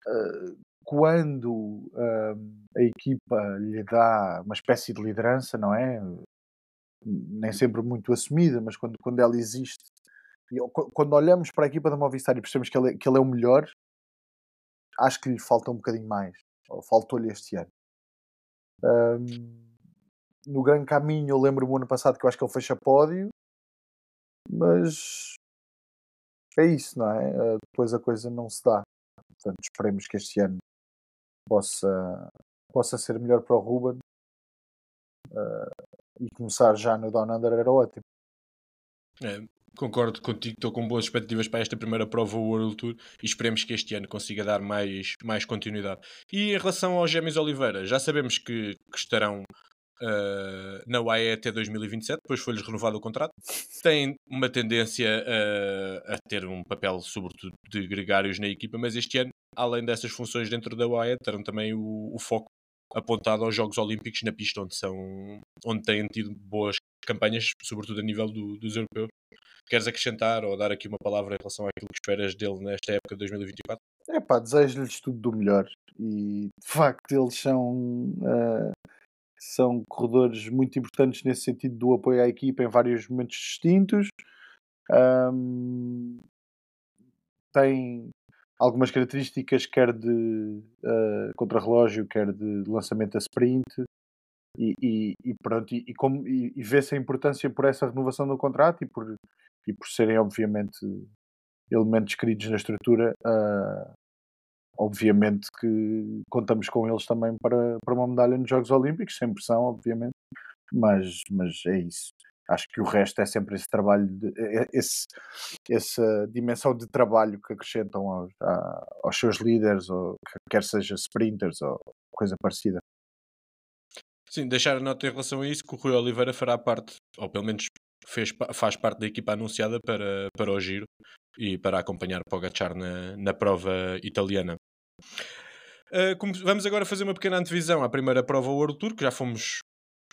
Speaker 2: uh, quando a equipa lhe dá uma espécie de liderança, não é? nem sempre muito assumida, mas quando, quando ela existe, e quando olhamos para a equipa da Movistar e percebemos que ele, é, que ele é o melhor, acho que lhe falta um bocadinho mais, ou faltou-lhe este ano. Um, no Grande Caminho, eu lembro-me ano passado que eu acho que ele fecha pódio, mas é isso, não é? Uh, depois a coisa não se dá. Portanto, esperemos que este ano possa, possa ser melhor para o Ruben. Uh, e começar já no Down Under era ótimo.
Speaker 1: É, concordo contigo, estou com boas expectativas para esta primeira prova World Tour e esperemos que este ano consiga dar mais, mais continuidade. E em relação aos Gêmeos Oliveira, já sabemos que, que estarão uh, na UAE até 2027, depois foi-lhes renovado o contrato. Têm uma tendência uh, a ter um papel, sobretudo, de gregários na equipa, mas este ano, além dessas funções dentro da UAE, terão também o, o foco apontado aos Jogos Olímpicos na pista, onde, são, onde têm tido boas campanhas, sobretudo a nível do, dos europeus. Queres acrescentar ou dar aqui uma palavra em relação àquilo que esperas dele nesta época de 2024?
Speaker 2: É pá, desejo-lhes tudo do melhor e de facto eles são, uh, são corredores muito importantes nesse sentido do apoio à equipa em vários momentos distintos. Um, têm algumas características, quer de uh, contrarrelógio, quer de lançamento a sprint, e, e, e pronto, e, e, e vê-se a importância por essa renovação do contrato e por, e por serem, obviamente, elementos queridos na estrutura. Uh, obviamente que contamos com eles também para, para uma medalha nos Jogos Olímpicos, sem pressão, obviamente, mas, mas é isso acho que o resto é sempre esse trabalho, de, é, é, esse, essa dimensão de trabalho que acrescentam aos, aos seus líderes, ou quer seja sprinters ou coisa parecida.
Speaker 1: Sim, deixar a nota em relação a isso que o Rui Oliveira fará parte, ou pelo menos fez, faz parte da equipa anunciada para, para o Giro e para acompanhar Pogacar na, na prova italiana. Uh, vamos agora fazer uma pequena antevisão à primeira prova World Tour, que já fomos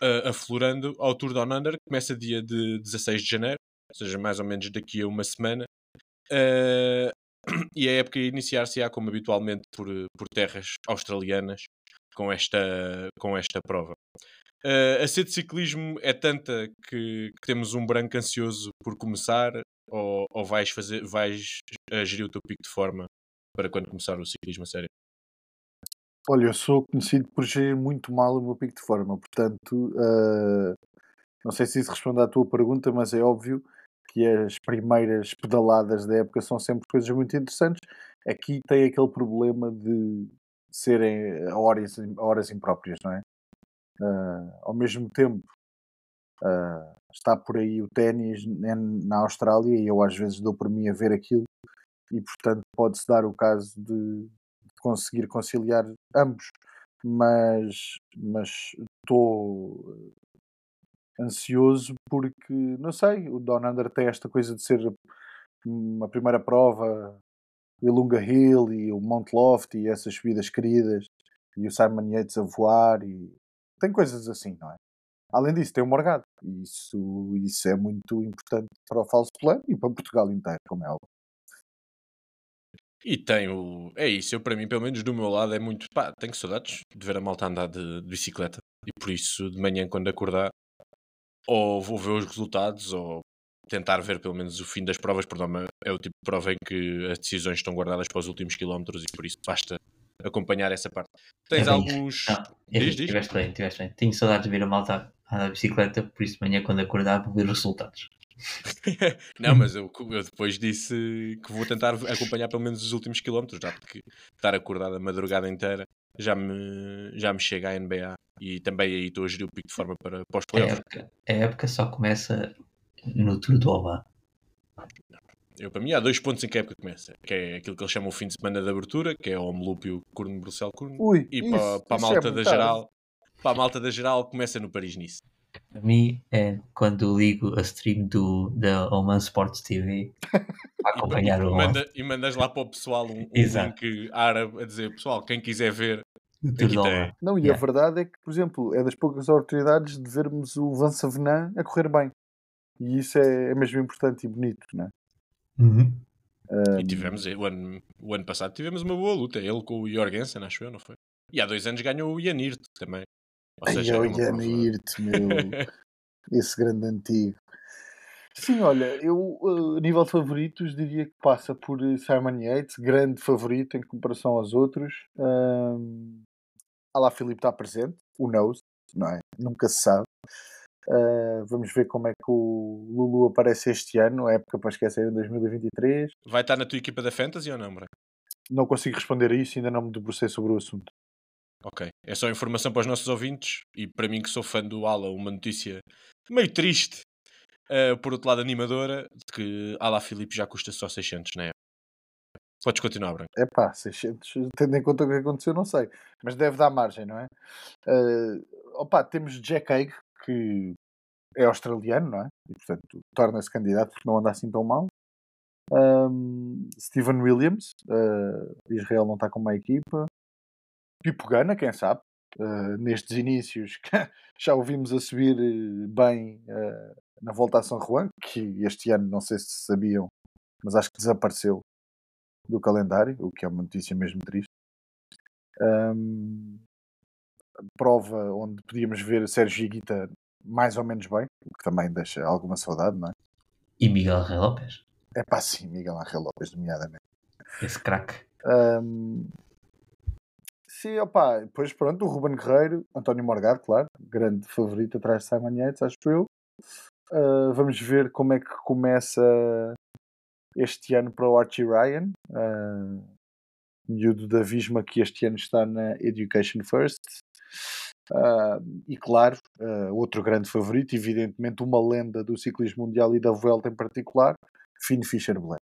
Speaker 1: uh, aflorando ao Tour Down Under, que começa dia de 16 de janeiro, ou seja, mais ou menos daqui a uma semana. Uh, <clears throat> e a época iniciar-se-á, como habitualmente, por, por terras australianas, com esta, com esta prova. Uh, a sede de ciclismo é tanta que, que, temos um branco ansioso por começar ou, ou vais, fazer, vais gerir o teu pico de forma para quando começar o ciclismo a sério?
Speaker 2: Olha, eu sou conhecido por gerir muito mal o meu pico de forma, portanto, uh, não sei se isso responde à tua pergunta, mas é óbvio que as primeiras pedaladas da época são sempre coisas muito interessantes. Aqui tem aquele problema de serem a horas, horas impróprias, não é? Uh, ao mesmo tempo, uh, está por aí o ténis na Austrália e eu às vezes dou por mim a ver aquilo e portanto pode-se dar o caso de conseguir conciliar ambos, mas estou ansioso porque não sei, o Don Under tem esta coisa de ser uma primeira prova Ilunga Hill e o Mount Lofty e essas subidas queridas e o Simon Yates a voar e tem coisas assim, não é? Além disso, tem o Morgado. Isso, isso é muito importante para o falso plano e para Portugal inteiro, como é óbvio.
Speaker 1: E tem o. É isso, eu para mim, pelo menos do meu lado, é muito. Pá, tenho saudades de ver a malta andar de, de bicicleta. E por isso, de manhã, quando acordar, ou vou ver os resultados, ou tentar ver pelo menos o fim das provas, porque é o tipo de prova em que as decisões estão guardadas para os últimos quilómetros e por isso basta acompanhar essa parte. Tens é alguns.
Speaker 3: Não, diz, diz. Tiveste bem, tiveste bem. Tenho saudades de ver a malta andar de bicicleta, por isso de manhã, quando acordar, vou ver os resultados.
Speaker 1: Não, mas eu, eu, depois disse que vou tentar acompanhar pelo menos os últimos quilómetros, já porque estar acordado a madrugada inteira já me, já me chega à NBA e também aí estou a gerir o pico de forma para, para os playoffs.
Speaker 3: A época, a época só começa no Tour do Oba.
Speaker 1: Eu, para mim, há dois pontos em que a época começa. Que é aquilo que eles chamam o fim de semana de abertura, que é o Omlúpio Curno Bruxel Curno.
Speaker 2: Ui,
Speaker 1: e
Speaker 2: isso,
Speaker 1: para, para a malta
Speaker 2: é
Speaker 1: da geral, para a malta da geral começa no Paris-Nice.
Speaker 3: A mim é quando ligo a stream do, da Oman Sports TV <laughs> para acompanhar
Speaker 1: e,
Speaker 3: o
Speaker 1: manda, e mandas lá para o pessoal um, um link árabe a dizer, pessoal, quem quiser ver.
Speaker 2: Não, e yeah. a verdade é que, por exemplo, é das poucas oportunidades de vermos o Van Savenan a correr bem. E isso é, é mesmo importante e bonito, não é?
Speaker 3: Uhum.
Speaker 1: Um... E tivemos, o ano, o ano passado tivemos uma boa luta, ele com o Jorgensen, acho eu, não foi? E há dois anos ganhou o Ianirt também.
Speaker 2: Ou seja, Ai, o Ianirt, meu, <laughs> esse grande antigo. Sim, olha, eu a nível de favoritos diria que passa por Simon Yates, grande favorito em comparação aos outros. Um, lá Filipe está presente, o knows, não é? Nunca se sabe. Uh, vamos ver como é que o Lulu aparece este ano, época para esquecer em 2023.
Speaker 1: Vai estar na tua equipa da Fantasy ou não, Branco?
Speaker 2: Não consigo responder a isso, ainda não me debrucei sobre o assunto.
Speaker 1: Ok, é só informação para os nossos ouvintes e para mim que sou fã do Ala, uma notícia meio triste, uh, por outro lado animadora, de que Ala Filipe já custa só 600 na época. Podes continuar, Branco.
Speaker 2: É pá, 600, tendo em conta o que aconteceu, não sei, mas deve dar margem, não é? Uh, opa, temos Jack Haig, que é australiano, não é? E, portanto, torna-se candidato porque não anda assim tão mal. Um, Steven Williams, uh, Israel não está com uma equipa. Pipo Gana, quem sabe, uh, nestes inícios <laughs> já ouvimos a subir eh, bem uh, na volta a São Juan, que este ano não sei se sabiam, mas acho que desapareceu do calendário, o que é uma notícia mesmo triste. Um, prova onde podíamos ver Sérgio Guita mais ou menos bem, o que também deixa alguma saudade, não é?
Speaker 3: E Miguel Angel Lopes?
Speaker 2: É pá, sim, Miguel Angel Lopes, nomeadamente.
Speaker 3: Esse craque.
Speaker 2: Um, sim, opá, depois pronto, o Ruben Guerreiro, António Morgado, claro, grande favorito atrás de Simon Yates, acho eu. Uh, vamos ver como é que começa este ano para o Archie Ryan, uh, miúdo da Visma que este ano está na Education First. Uh, e claro, uh, outro grande favorito, evidentemente uma lenda do ciclismo mundial e da Vuelta em particular, Finn Fischer Black.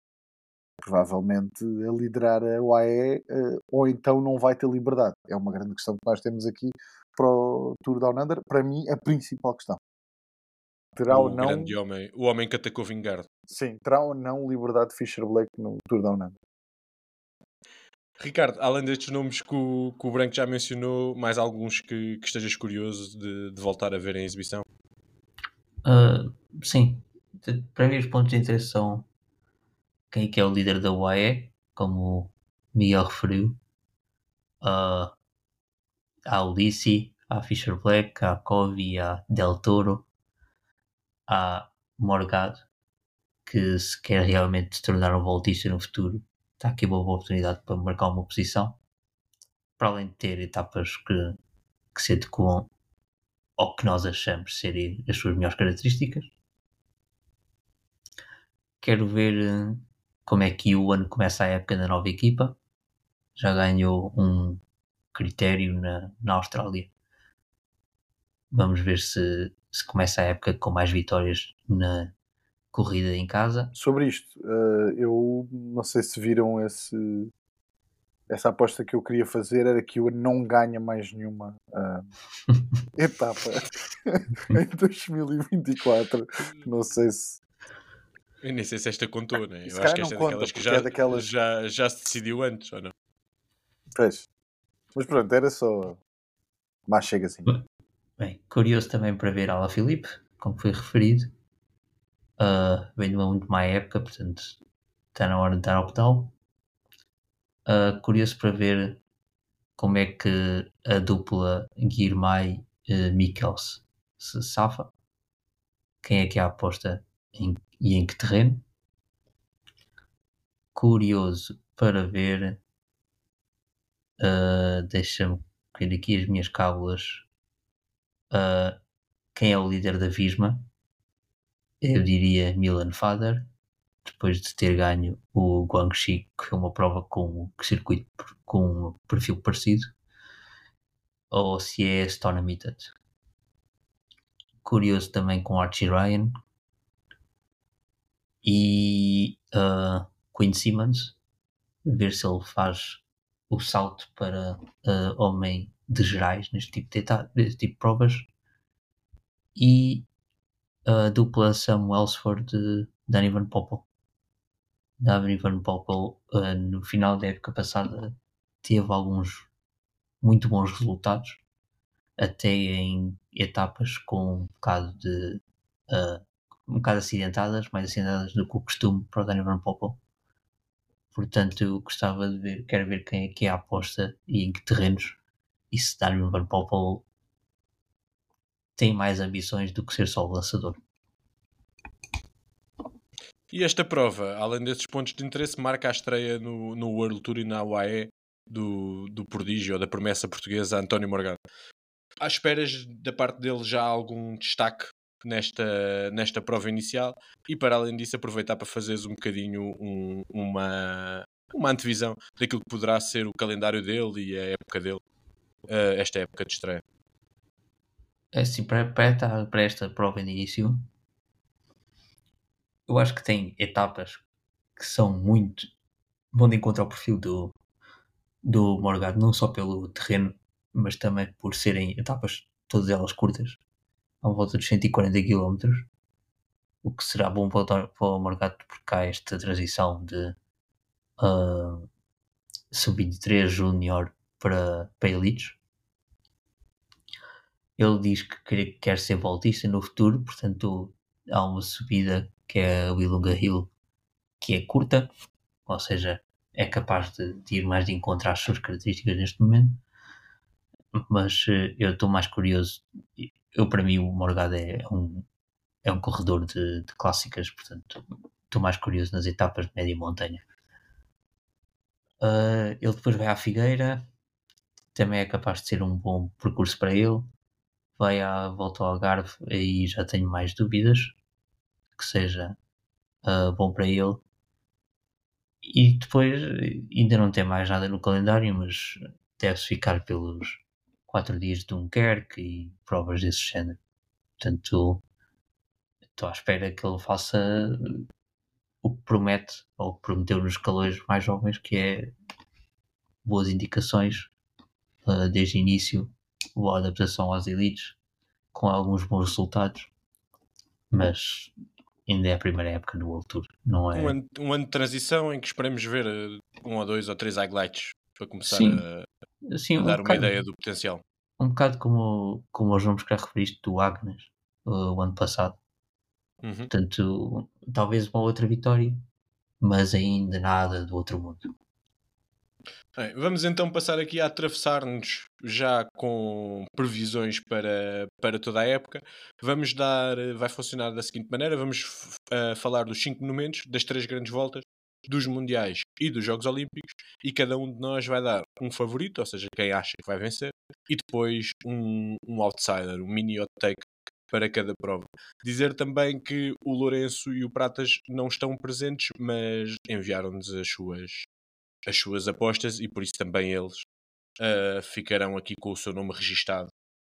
Speaker 2: Provavelmente a liderar a UAE uh, ou então não vai ter liberdade. É uma grande questão que nós temos aqui para o Tour Down Under. Para mim, a principal questão.
Speaker 1: Terá o ou não. Grande homem, o homem que atacou Vingard.
Speaker 2: Sim, terá ou não liberdade de Fischer Black no Tour Down Under.
Speaker 1: Ricardo, além destes nomes que o, que o Branco já mencionou, mais alguns que, que estejas curioso de, de, voltar a ver em exibição?
Speaker 3: Uh, sim. Para mim, os pontos de interesse são quem é que é o líder da UAE, como o Miguel referiu. Uh, há Ulysses, há Fisher Black, há Covey, há Del Toro, há Morgado, que se quer realmente se tornar um voltista no futuro está aqui uma boa oportunidade para marcar uma posição, para além de ter etapas que, que se adequam ao que nós achamos serem as suas melhores características. Quero ver eh, como é que o ano começa a época da nova equipa. Já ganhou um critério na, na Austrália. Vamos ver se, se começa a época com mais vitórias na corrida em casa.
Speaker 2: Sobre isto, uh, eu não sei se viram esse, essa aposta que eu queria fazer era que o não ganha mais nenhuma uh, <laughs> etapa <laughs> em 2024. Não sei se.
Speaker 1: Eu nem sei se esta contou, né? Eu acho que esta é daquelas que já, é daquelas... já, já se decidiu antes, ou não?
Speaker 2: Pois. Mas pronto, era só. Mas chega assim.
Speaker 3: Bem, curioso também para ver Ala Filipe, como foi referido. Uh, vem de uma muito má época, portanto está na hora de dar ao pedal. Uh, curioso para ver como é que a dupla Guirmay uh, Mikkels se safa. Quem é que é a aposta em, e em que terreno? Curioso para ver. Uh, Deixa-me ver aqui as minhas cábulas. Uh, quem é o líder da Visma? Eu diria Milan Fader depois de ter ganho o Guangxi, que foi uma prova com circuito com um perfil parecido, ou se é Stone Limited. Curioso também com Archie Ryan e uh, Quinn Simmons, ver se ele faz o salto para uh, homem de gerais neste tipo de, neste tipo de provas. E a dupla Sam Wellsford de Danny Van Poppel. Da Van Poppel uh, no final da época passada teve alguns muito bons resultados, até em etapas com um bocado de uh, um bocado acidentadas, mais acidentadas do que o costume para o Danny Van Poppel. Portanto, eu gostava de ver, quero ver quem é que é a aposta e em que terrenos, e se Danny Van Poppel tem mais ambições do que ser só o lançador.
Speaker 1: E esta prova, além desses pontos de interesse, marca a estreia no, no World Tour e na UAE do, do prodígio ou da promessa portuguesa António Morgado. À esperas da parte dele já algum destaque nesta, nesta prova inicial e para além disso aproveitar para fazeres um bocadinho um, uma, uma antevisão daquilo que poderá ser o calendário dele e a época dele, uh, esta época de estreia.
Speaker 3: É assim, para, para, para esta prova de início, eu acho que tem etapas que são muito. vão de encontro ao perfil do, do Morgado, não só pelo terreno, mas também por serem etapas, todas elas curtas, à volta dos 140 km, o que será bom para, o Morgado, porque há esta transição de uh, sub-23 júnior para, para elites. Ele diz que quer ser voltista no futuro, portanto há uma subida que é a Willunga Hill, que é curta, ou seja, é capaz de, de ir mais de encontrar as suas características neste momento. Mas uh, eu estou mais curioso. Eu, para mim, o Morgado é um, é um corredor de, de clássicas, portanto, estou mais curioso nas etapas de média montanha. Uh, ele depois vai à Figueira, também é capaz de ser um bom percurso para ele. Vai à volta ao Algarve, aí já tenho mais dúvidas que seja uh, bom para ele. E depois ainda não tem mais nada no calendário, mas deve-se ficar pelos quatro dias de Dunkerque e provas desse género. Portanto, estou à espera que ele faça o que promete, ou prometeu nos calores mais jovens, que é boas indicações uh, desde o início, boa adaptação às elites, com alguns bons resultados, mas ainda é a primeira época no World Tour, não é?
Speaker 1: Um ano, um ano de transição em que esperemos ver uh, um ou dois ou três highlights para começar Sim. a, Sim, a dar um uma ideia do potencial.
Speaker 3: Um bocado como, como os nomes que já referiste do Agnes uh, o ano passado. Uhum. Portanto, talvez uma outra vitória, mas ainda nada do outro mundo.
Speaker 1: Bem, vamos então passar aqui a atravessar-nos já com previsões para, para toda a época. Vamos dar, vai funcionar da seguinte maneira: vamos uh, falar dos cinco monumentos, das três grandes voltas, dos Mundiais e dos Jogos Olímpicos e cada um de nós vai dar um favorito, ou seja, quem acha que vai vencer, e depois um, um outsider, um mini hot take para cada prova. Dizer também que o Lourenço e o Pratas não estão presentes, mas enviaram-nos as suas, as suas apostas e por isso também eles uh, ficarão aqui com o seu nome registado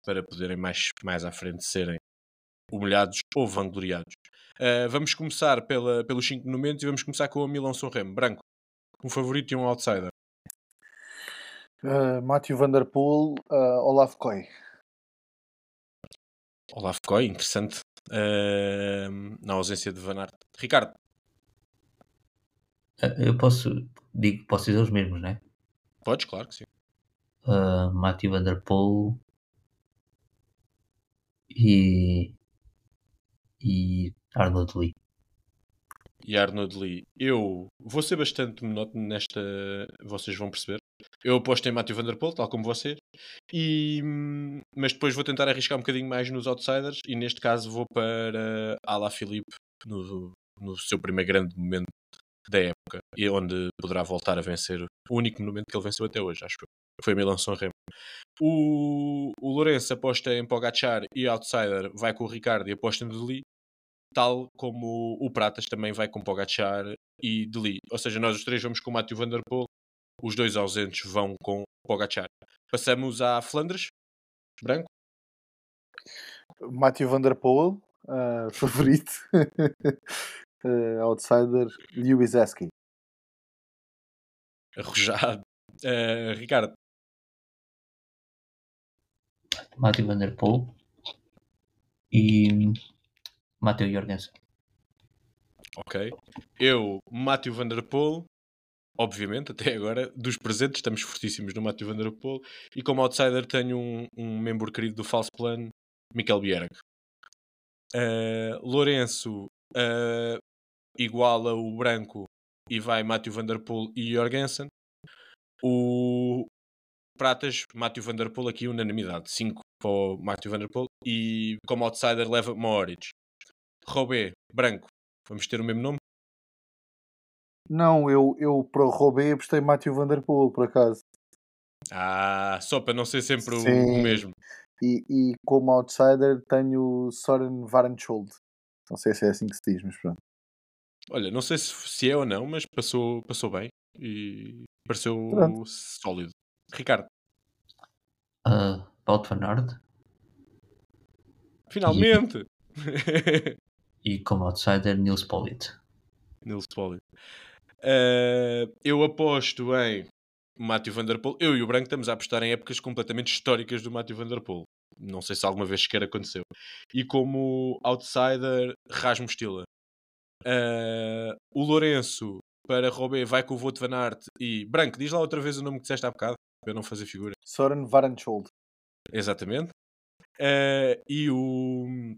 Speaker 1: para poderem mais, mais à frente serem humilhados ou vangloriados. Uh, vamos começar pela, pelos 5 momentos e vamos começar com o Milão Remo. Branco, um favorito e um outsider.
Speaker 2: Uh, Matthew Van Der Poel, uh, Olaf Koy.
Speaker 1: Olaf Koy, interessante. Uh, na ausência de Van Aert. Ricardo.
Speaker 3: Eu posso, digo, posso dizer os mesmos, não é?
Speaker 1: Podes, claro que sim.
Speaker 3: Uh, Matthew Van Der Poel e e Arnold Lee.
Speaker 1: E Arnold Lee. Eu vou ser bastante monótono nesta. Vocês vão perceber. Eu aposto em Matthew Van Der Poel, tal como vocês. E... Mas depois vou tentar arriscar um bocadinho mais nos outsiders. E neste caso vou para Ala Filipe no, no seu primeiro grande momento da época. E onde poderá voltar a vencer o único momento que ele venceu até hoje, acho que foi Milan Remo. O, o Lourenço aposta em Pogachar e Outsider vai com o Ricardo e aposta em Deli, tal como o Pratas também vai com Pogachar e Deli. Ou seja, nós os três vamos com o Matthew Van Der Poel, os dois ausentes vão com Pogachar. Passamos à Flandres, branco.
Speaker 2: Matthew Van Der Poel, uh, <laughs> favorito. uh, <laughs> outsider, Lewis Esky.
Speaker 1: Arrojado. Uh, Ricardo.
Speaker 3: Matthew Van Der Poel e Matteo Jorgensen.
Speaker 1: Ok. Eu, Matthew Van obviamente, até agora, dos presentes, estamos fortíssimos no Matthew Van e como outsider tenho um, um membro querido do False Plan, Mikel Bierg. Uh, Lourenço uh, iguala o branco e vai Matthew Van e Jorgensen. O Pratas, Matthew Van aqui unanimidade, 5 para o Matthew Van e como outsider leva Mohoric. Robé, branco, vamos ter o mesmo nome?
Speaker 2: Não, eu, eu para o Robé apostei Matthew Van Der Poel, por acaso.
Speaker 1: Ah, só para não ser sempre o, o, mesmo.
Speaker 2: E, e como outsider tenho Soren Varenschold. Não sei se é assim que se diz, mas pronto.
Speaker 1: Olha, não sei se, se é ou não, mas passou, passou bem e pareceu pronto. sólido. Ricardo.
Speaker 3: Uh, van Aert.
Speaker 1: Finalmente! <laughs> <laughs>
Speaker 3: E, como outsider, Nils Pollitt.
Speaker 1: Nils Pollitt. Uh, eu aposto em Matthew Van Der Poel. Eu e o Branco estamos a apostar em épocas completamente históricas do Matthew Van Der Poel. Não sei se alguma vez sequer aconteceu. E como outsider, Rasmus Stila. Uh, o Lourenço para Robé vai com o Voto Van Aert e Branco, diz lá outra vez o nome que disseste há bocado para eu não fazer figura.
Speaker 2: Soren Varenschold.
Speaker 1: Exatamente. Uh, e o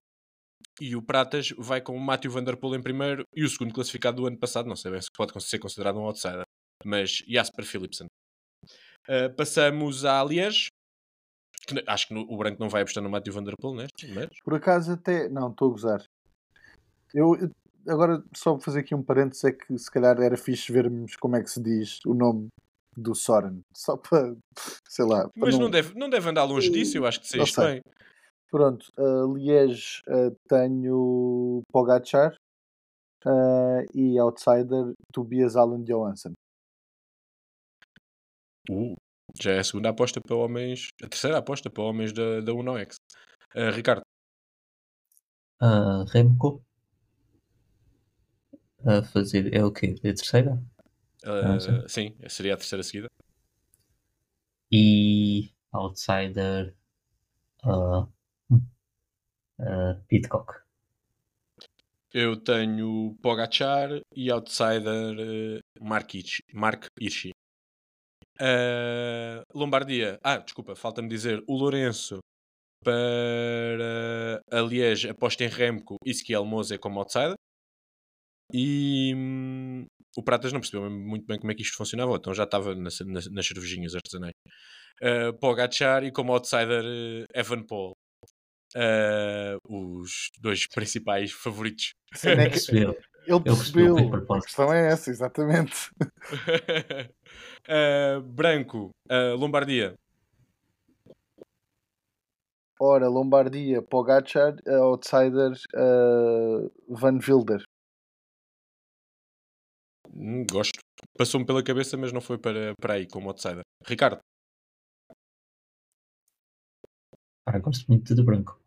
Speaker 1: e o Pratas vai com o Matthew Van Der Poel em primeiro e o segundo classificado do ano passado, não sei bem se pode ser considerado um outsider, mas Jasper Philipsen. Uh, passamos Liège. Que, acho que no, o branco não vai apostar no Matthew Van Der Poel neste, mas...
Speaker 2: Por acaso até... Não, estou a gozar. Eu, agora, só vou fazer aqui um parênteses, é que se calhar era fixe vermos como é que se diz o nome do Soren, só para, sei lá.
Speaker 1: Mas não... não... deve, não deve andar longe disso, eu acho que isto bem.
Speaker 2: Pronto, uh, Liège uh, tenho Pogacar uh, e Outsider Tobias Allen Johansson.
Speaker 1: Uh, já é a segunda aposta para homens, a terceira aposta para homens da, da UNOX. Uh, Ricardo.
Speaker 3: Uh, Remco a fazer. É o quê? É a terceira?
Speaker 1: Uh, sim, seria a terceira seguida.
Speaker 3: E Outsider uh, uh, Pitcock.
Speaker 1: Eu tenho Pogachar e Outsider uh, Mark, Hirschi. Mark. Uh, Lombardia. Ah, desculpa, falta-me dizer. O Lourenço para a Liège aposta em Remco e Skiel Mose como outsider. E hum, o Pratas não percebeu muito bem como é que isto funcionava, então já estava nas, nas, nas cervejinhas artesanais. Uh, Pogacar e como outsider Evan Paul. Uh, os dois principais favoritos. <laughs>
Speaker 2: Cena é, que, Ele
Speaker 3: percebeu
Speaker 2: percebeu.
Speaker 3: bem
Speaker 2: A questão é essa, exatamente.
Speaker 1: Uh, <laughs> branco, uh, Lombardia.
Speaker 2: Ora, Lombardia, Pogacar, outsider uh, Van Wilder.
Speaker 1: Hum, gosto. Passou-me pela cabeça, mas não foi para, para aí como outsider. Ricardo.
Speaker 3: Ah, gosto muito de branco.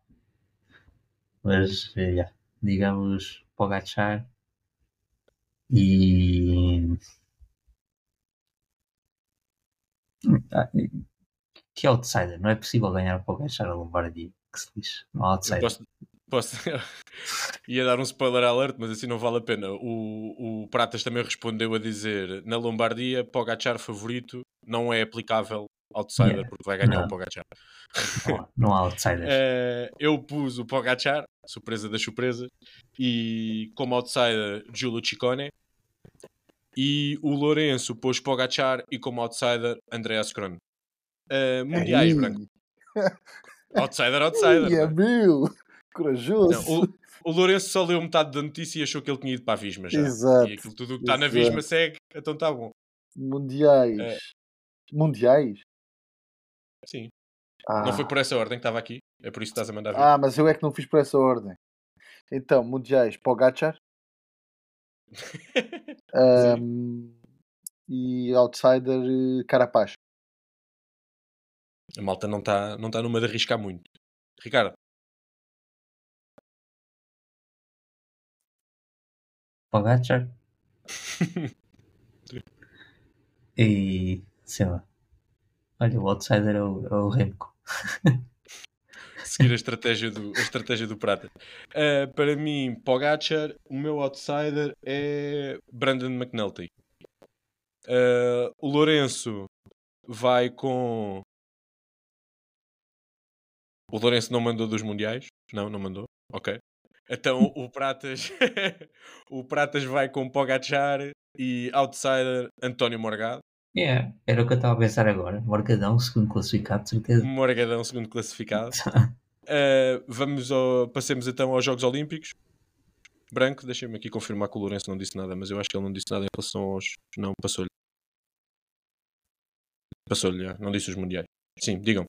Speaker 3: Mas, eh, yeah, digamos, Pogacar e. Hum, ah, e- Que outsider? Não é possível ganhar o Pogacar a Lombardia. Que se lixe. Não há
Speaker 1: Eu
Speaker 3: outsider.
Speaker 1: posso, posso... <laughs> Ia dar um spoiler alert, mas assim não vale a pena. O, o Pratas também respondeu a dizer na Lombardia, Pogacar favorito não é aplicável outsider,
Speaker 3: Yeah.
Speaker 1: porque vai ganhar
Speaker 3: Não.
Speaker 1: o Pogacar.
Speaker 3: Não, há- não há outsiders.
Speaker 1: Eh, eu pus o Pogacar, surpresa das surpresas, e como outsider, Giulio Ciccone. E o Lourenço pôs Pogacar e como outsider, Andreas Kron. Eh, mundiais,
Speaker 2: Ei,
Speaker 1: branco. <laughs> Outsider, outsider.
Speaker 2: ei, é meu! Corajoso!
Speaker 1: Não, o, o Lourenço só leu metade da notícia e achou que ele tinha ido para a Visma já.
Speaker 2: Exato,
Speaker 1: E aquilo tudo o que está na. Visma segue, então está bom.
Speaker 2: Mundiais.
Speaker 1: É.
Speaker 2: Mundiais?
Speaker 1: Sim.
Speaker 2: Ah.
Speaker 1: Não foi por essa ordem que estava aqui, é por isso que estás a mandar vir.
Speaker 2: Ah, mas eu é que não fiz por essa ordem. Então, Mundiais, Pogacar. <laughs> ahm, e Outsider, eh, Carapaz.
Speaker 1: A malta não está não tá numa de arriscar muito. Ricardo,
Speaker 3: Pogacar <laughs> e. sei lá. Olha, o outsider é o, é o Remco. <laughs>
Speaker 1: seguir a estratégia do, a estratégia do Prata. Ah, para mim, Pogacar, o meu outsider é Brandon McNulty. Ah, o Lourenço vai com. O Lourenço não mandou dos Mundiais? Não, não mandou. Ok. Então o Pratas. <laughs> o Pratas vai com Pogacar e outsider António Morgado.
Speaker 3: Yeah, era o que eu estava a pensar agora. Morgadão, segundo classificado, de certeza.
Speaker 1: Morgadão, segundo classificado. Uh, <laughs> vamos ao, passemos então aos Jogos Olímpicos. Branco, deixem-me aqui confirmar que o Lourenço não disse nada, mas eu acho que ele não disse nada em relação aos. Não, passou-lhe. Passou-lhe, já. não disse os mundiais. Sim, digam.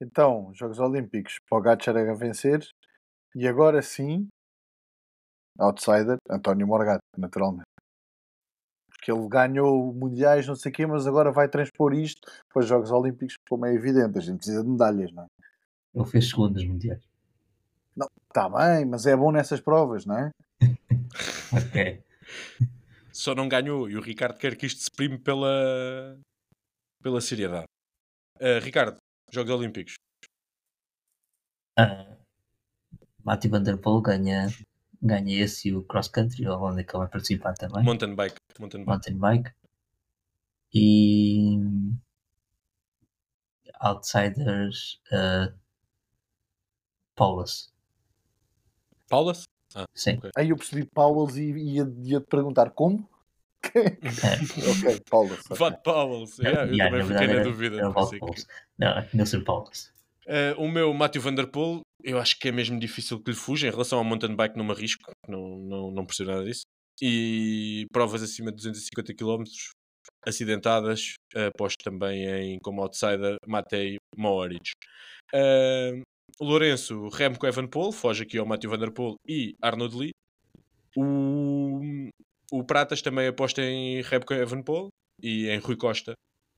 Speaker 2: Então, Jogos Olímpicos, Pogacar a vencer. E agora sim, Outsider, António Morgado, naturalmente. Porque ele ganhou mundiais, não sei o quê, mas agora vai transpor isto para os Jogos Olímpicos, como é evidente. A gente precisa de medalhas, não é?
Speaker 3: Ele fez segundo nos mundiais.
Speaker 2: Está bem, mas é bom nessas provas, não é? <laughs>
Speaker 3: Ok.
Speaker 1: Só não ganhou e o Ricardo quer que isto se prime pela, pela seriedade. Uh, Ricardo, Jogos Olímpicos.
Speaker 3: Ah, Mati Van Der Poel ganha, ganha esse e o cross country, onde é que ele vai participar também.
Speaker 1: Mountain bike. Mountain bike.
Speaker 3: Mountain bike. E outsiders uh, Paulus.
Speaker 1: Paulus?
Speaker 3: Sim.
Speaker 1: Ok.
Speaker 2: Aí eu percebi Paulos e ia, ia te perguntar como? <laughs> ok, Paulos. ok.
Speaker 1: Vote Paulus. Yeah, eu
Speaker 3: Yeah,
Speaker 1: também fiquei na dúvida.
Speaker 3: Paulus.
Speaker 1: que-
Speaker 3: Não, Nelson Paulus.
Speaker 1: Uh, o meu Matthew Van Der Poel, eu acho que é mesmo difícil que lhe fuja em relação ao mountain bike, não me arrisco, não, não, não percebo nada disso. E provas acima de 250 km acidentadas, aposto também em como outsider Matei Mohoric. Uh, Lourenço, Remco Evenepoel, foge aqui ao Matthew Van Der Poel e Arnaud Lee. O, o Pratas também aposta em Remco Evenepoel e em Rui Costa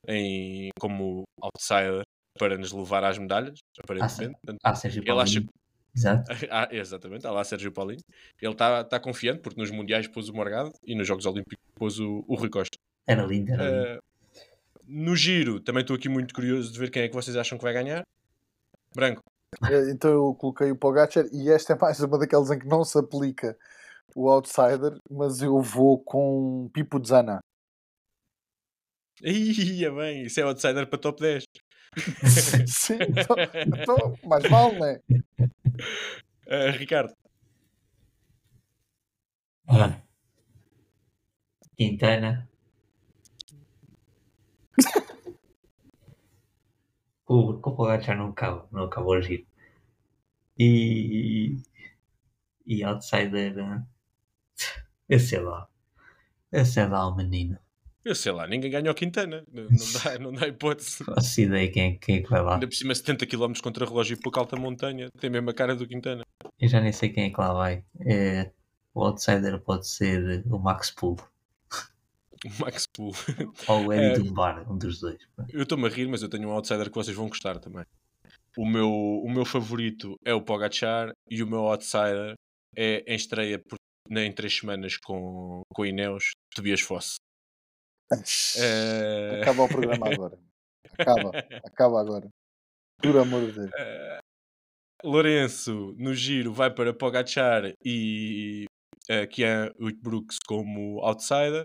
Speaker 1: em, como outsider para nos levar às medalhas, aparentemente.
Speaker 3: Ah, Sérgio
Speaker 1: Ele acha-
Speaker 3: Paulinho. Exato. <laughs>
Speaker 1: ah, exatamente, há lá Sérgio Paulinho. Ele está tá confiante porque nos Mundiais pôs o Morgado e nos Jogos Olímpicos pôs o, o Rui Costa.
Speaker 3: Era lindo, era lindo.
Speaker 1: Eh, no giro, também estou aqui muito curioso de ver quem é que vocês acham que vai ganhar. Branco.
Speaker 2: Eh, Então eu coloquei o Pogacar e esta é mais uma daquelas em que não se aplica o outsider, mas eu vou com Pipo Zana.
Speaker 1: Ia bem, isso é outsider para top 10. <laughs>
Speaker 2: Sim, então, então, mais vale, não é?
Speaker 1: Eh, Ricardo.
Speaker 3: Ah. Quintana. o o Pogacar não acaba, não acaba o giro. E, e outsider. Eu sei lá. Eu sei lá o menino.
Speaker 1: Eu sei lá, ninguém ganha o Quintana. Não, não <laughs> dá, não dá hipótese.
Speaker 3: Faço ideia quem é, quem é que vai lá.
Speaker 1: Ainda por cima 70 km contra relógio e pouco alta montanha. Tem mesmo a cara do Quintana.
Speaker 3: Eu já nem sei quem é que lá vai. É, o outsider pode ser o Max Pool <laughs>
Speaker 1: O Max Pool. <laughs>
Speaker 3: ou o
Speaker 1: É.
Speaker 3: Eddie Dunbar, um dos dois.
Speaker 1: Eu estou-me a rir, mas eu tenho um outsider que vocês vão gostar também. O meu, o meu favorito é o Pogachar e o meu outsider é em estreia por, em três semanas com, com o Ineos, Tobias Fosse. É...
Speaker 2: Acaba o programa agora. Acaba, acaba agora. Por amor de Deus.
Speaker 1: Eh, Lourenço, no giro, vai para Pogachar e uh, Kian Brooks como outsider.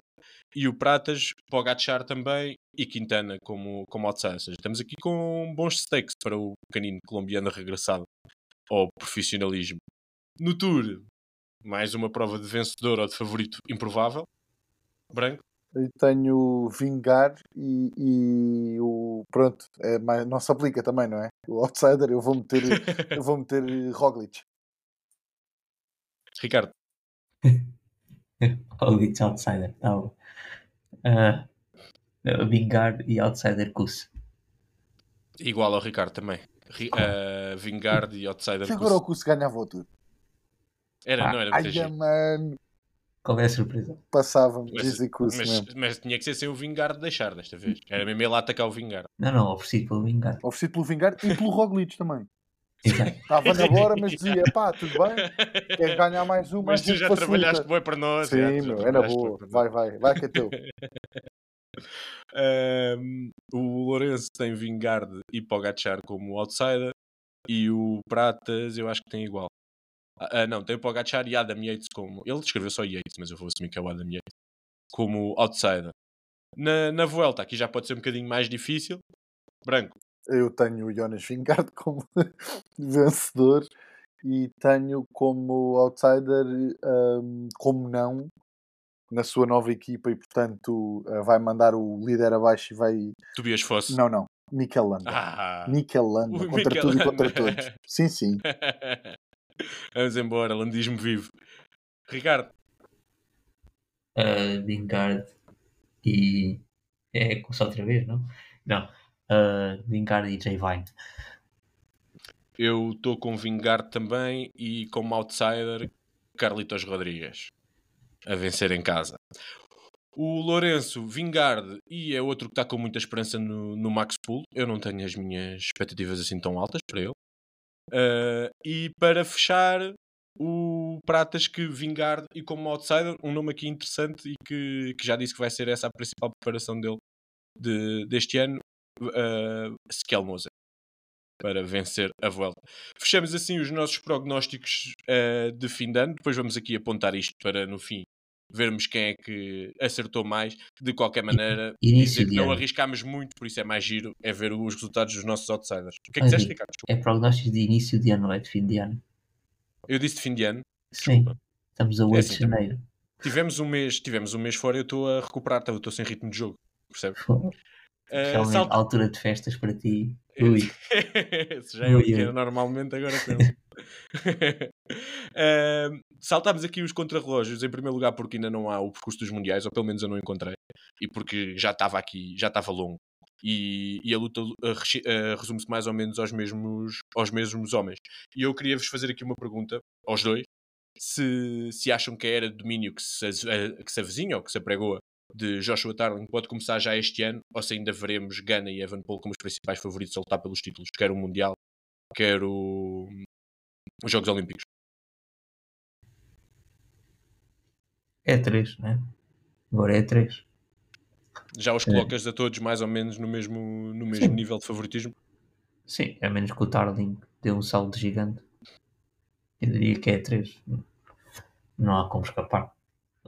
Speaker 1: E o Pratas, Pogachar também e Quintana como, como outsider. Ou seja, estamos aqui com bons stakes para o pequenino colombiano regressado ao profissionalismo. No Tour, mais uma prova de vencedor ou de favorito improvável. Branco.
Speaker 2: Eu tenho Vingar e, e o. Pronto, é mais, não se aplica também, não é? O outsider, eu vou meter, <laughs> eu vou meter Roglic.
Speaker 1: Ricardo. <laughs>
Speaker 3: Roglic outsider, tá bom. Ah, Vingar e outsider Kuss.
Speaker 1: Igual ao Ricardo também. Ri, uh, Vingard e outsider.
Speaker 2: Que agora o Kuss ganhava o Tour.
Speaker 1: Era, não era
Speaker 2: Ai,
Speaker 1: muito giro.
Speaker 2: mano,
Speaker 3: Qual é a surpresa?
Speaker 2: passava-me
Speaker 1: Mas-
Speaker 2: Dizzy
Speaker 1: Mas, mas tinha que ser sem o Vingard deixar desta vez. Era mesmo ele a atacar o Vingard.
Speaker 3: Não, não, oferecido pelo Vingar.
Speaker 2: Oferecido pelo Vingar e pelo Roglic também. Estava na bora, mas <laughs> dizia, pá, tudo bem, queres ganhar mais um,
Speaker 1: Mas tu
Speaker 2: um
Speaker 1: já
Speaker 2: facilita.
Speaker 1: trabalhaste bem para nós.
Speaker 2: Sim, meu, era boa. Vai, vai, vai que é teu. <laughs>
Speaker 1: Ahm, o Lourenço tem Vingard e Pogachar como outsider. E o Pratas eu acho que tem igual. Ah, não, tem o Pogachar e Adam Yates como... Ele escreveu só Yates, mas eu vou assumir que é o Adam Yates. Como outsider. Na, na Vuelta, aqui já pode ser um bocadinho mais difícil. Branco.
Speaker 2: Eu tenho o Jonas Vingard como <laughs> vencedor e tenho como outsider, hum, como não, na sua nova equipa e, portanto, eh, vai mandar o líder abaixo e vai.
Speaker 1: Tobias Fosse.
Speaker 2: Não, não. Mikel Landa.
Speaker 1: Ah.
Speaker 2: Mikel Landa, contra
Speaker 1: Mikel
Speaker 2: tudo e contra
Speaker 1: Landa.
Speaker 2: todos. Sim, sim. <laughs> <laughs>
Speaker 1: Vamos embora, landismo vivo. Ricardo,
Speaker 3: Uh, Vingard e. É começar outra vez, não? Não. Uh, Vingard e J Vine.
Speaker 1: eu estou com Vingard também e como outsider, Carlitos Rodrigues a vencer em casa. O Lourenço, Vingard e é outro que está com muita esperança no, no Max Pool. Eu não tenho as minhas expectativas assim tão altas para ele. Uh, e para fechar, o Pratas que Vingard e como outsider, um nome aqui interessante e que, que já disse que vai ser essa a principal preparação dele de, deste ano, uh, para vencer a Vuelta. Fechamos assim os nossos prognósticos uh, de fim de ano. Depois vamos aqui apontar isto para no fim vermos quem é que acertou mais. De qualquer maneira,
Speaker 3: Início
Speaker 1: dizer que não arriscámos muito, por isso é mais giro é ver os resultados dos nossos outsiders. O que é que disseste,
Speaker 3: sim.
Speaker 1: Ricardo?
Speaker 3: É prognóstico de início de ano, não é de fim de ano.
Speaker 1: Eu disse de fim de ano.
Speaker 3: Sim.
Speaker 1: Desculpa.
Speaker 3: Estamos a 8
Speaker 1: assim
Speaker 3: de
Speaker 1: também.
Speaker 3: janeiro.
Speaker 1: Tivemos um mês, tivemos um mês fora e eu estou a recuperar, eu estou sem ritmo de jogo. Percebes? Uh, salta-
Speaker 3: altura de festas para ti. Ui. <laughs>
Speaker 1: Esse já é o que
Speaker 3: ui.
Speaker 1: é normalmente agora. <laughs> Ahm, saltámos aqui os contrarrelógios, em primeiro lugar porque ainda não há o percurso dos mundiais, ou pelo menos eu não encontrei, e porque já estava aqui, já estava longo. E, e a luta uh, uh, resume-se mais ou menos aos mesmos, aos mesmos homens. E eu queria vos fazer aqui uma pergunta aos dois: se, se acham que a era de domínio que se, uh, que se avizinha ou que se apregoa de Joshua Tarling pode começar já este ano, ou se ainda veremos Gana e Evan Paul como os principais favoritos a lutar pelos títulos, quer o Mundial, quer o... os Jogos Olímpicos.
Speaker 3: É 3, né? Agora é 3.
Speaker 1: Já os
Speaker 3: É.
Speaker 1: colocas a todos mais ou menos no mesmo, no mesmo
Speaker 3: Sim.
Speaker 1: nível de favoritismo?
Speaker 3: Sim, a menos que o Tarling dê um salto gigante. Eu diria que é 3. Não há como escapar.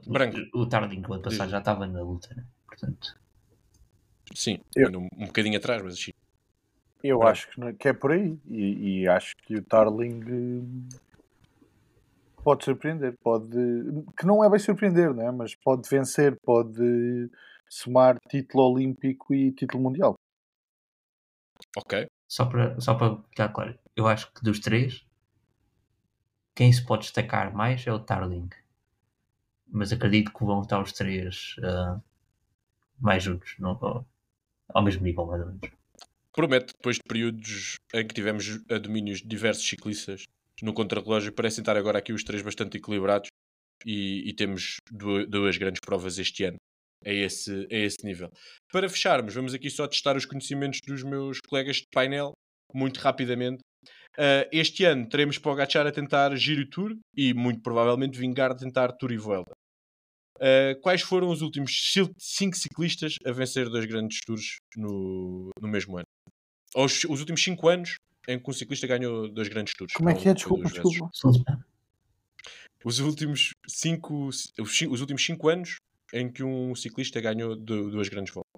Speaker 1: Branco.
Speaker 3: O Tarling, o ano passado, já estava na luta, né? Portanto,
Speaker 1: Sim,
Speaker 2: Eu-
Speaker 1: um, bocadinho atrás, mas sim.
Speaker 2: Eu acho que, não- que é por aí. E, e acho que o Tarling eh, pode surpreender. Pode, que não é bem surpreender, né? mas pode vencer, pode somar título olímpico e título mundial.
Speaker 1: Ok.
Speaker 3: só para, só para ficar claro, eu acho que dos três, quem se pode destacar mais é o Tarling. Mas acredito que vão estar os três uh, mais juntos, não, ao mesmo nível, mais ou menos.
Speaker 1: Promete, depois de períodos em que tivemos a domínios de diversos ciclistas no contrarrelógio, parecem estar agora aqui os três bastante equilibrados e, e temos duas, duas, grandes provas este ano a esse, a esse nível. Para fecharmos, vamos aqui só testar os conhecimentos dos meus colegas de painel, muito rapidamente. Uh, este ano teremos Pogacar a tentar Giro Tour e muito provavelmente Vingar a tentar Tour e Vuelta. Uh, quais foram os últimos cinco ciclistas a vencer dois grandes tours no, no mesmo ano? Ou os, os últimos cinco anos em que um ciclista ganhou dois grandes tours.
Speaker 2: Como é que é? Desculpa, desculpa.
Speaker 1: Os últimos cinco, os, os, últimos cinco anos em que um ciclista ganhou duas grandes voltas.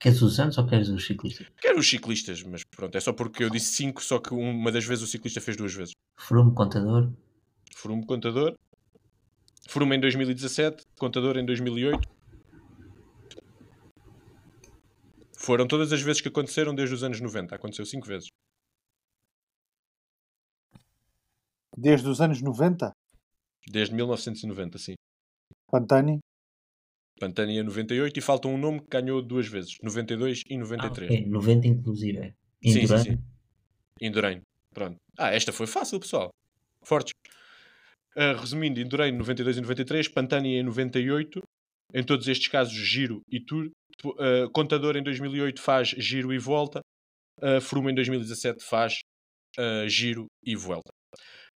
Speaker 3: Queres os anos ou queres os ciclistas?
Speaker 1: Quero os ciclistas, mas pronto, é só porque eu disse cinco, só que uma das vezes o ciclista fez duas vezes.
Speaker 3: Frume Contador.
Speaker 1: Frume Contador. Frume em 2017, Contador em 2008. Foram todas as vezes que aconteceram desde os anos 90. Aconteceu cinco vezes.
Speaker 2: Desde os anos 90?
Speaker 1: Desde 1990, sim.
Speaker 2: Pantani?
Speaker 1: Pantani em 98 e falta um nome que ganhou duas vezes, 92 e 93. Ah,
Speaker 3: okay. 90 inclusive.
Speaker 1: Indurain. Sim, sim, sim. Indurain. Pronto. Ah, esta foi fácil, pessoal. Fortes. Uh, resumindo, Indurain 92 e 93, Pantani em 98, em todos estes casos Giro e Tour. Uh, Contador em 2008 faz Giro e Volta. Uh, Froome em 2017 faz uh, Giro e Volta.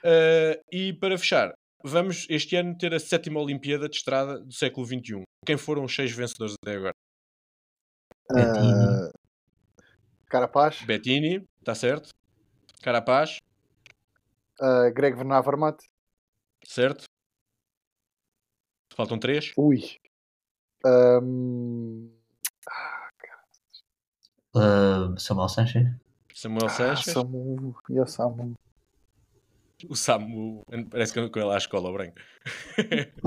Speaker 1: Uh, e para fechar, vamos este ano ter a sétima Olimpíada de Estrada do século XXI. Quem foram os seis vencedores até agora?
Speaker 2: Uh, Carapaz.
Speaker 1: Bettini, está certo. Carapaz.
Speaker 2: Uh, Greg Van Avermaet.
Speaker 1: Certo. Faltam três.
Speaker 2: Ui. Um... Ah,
Speaker 3: uh, Samuel Sanchez.
Speaker 1: Samuel Sanchez.
Speaker 2: Ah, Samu. E o Samu.
Speaker 1: O Samu parece que com ele à escola branca.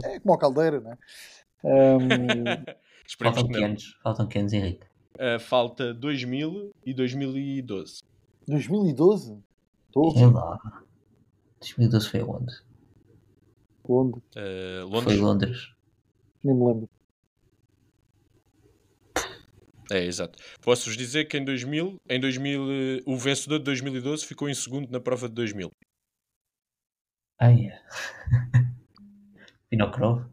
Speaker 2: é como o Caldeira, não é? Um...
Speaker 3: faltam anos? Faltam que anos, Henrique?
Speaker 1: Uh, falta 2000 e 2012.
Speaker 2: 2012?
Speaker 3: Sei lá. 2012 foi onde?
Speaker 2: Onde?
Speaker 1: Uh, Londres.
Speaker 3: Foi Londres.
Speaker 2: Nem me lembro.
Speaker 1: É, exato. Posso-vos dizer que em 2000, em 2000, o vencedor de 2012 ficou em segundo na prova de 2000.
Speaker 3: Ah, yeah. <laughs> Vinokrov.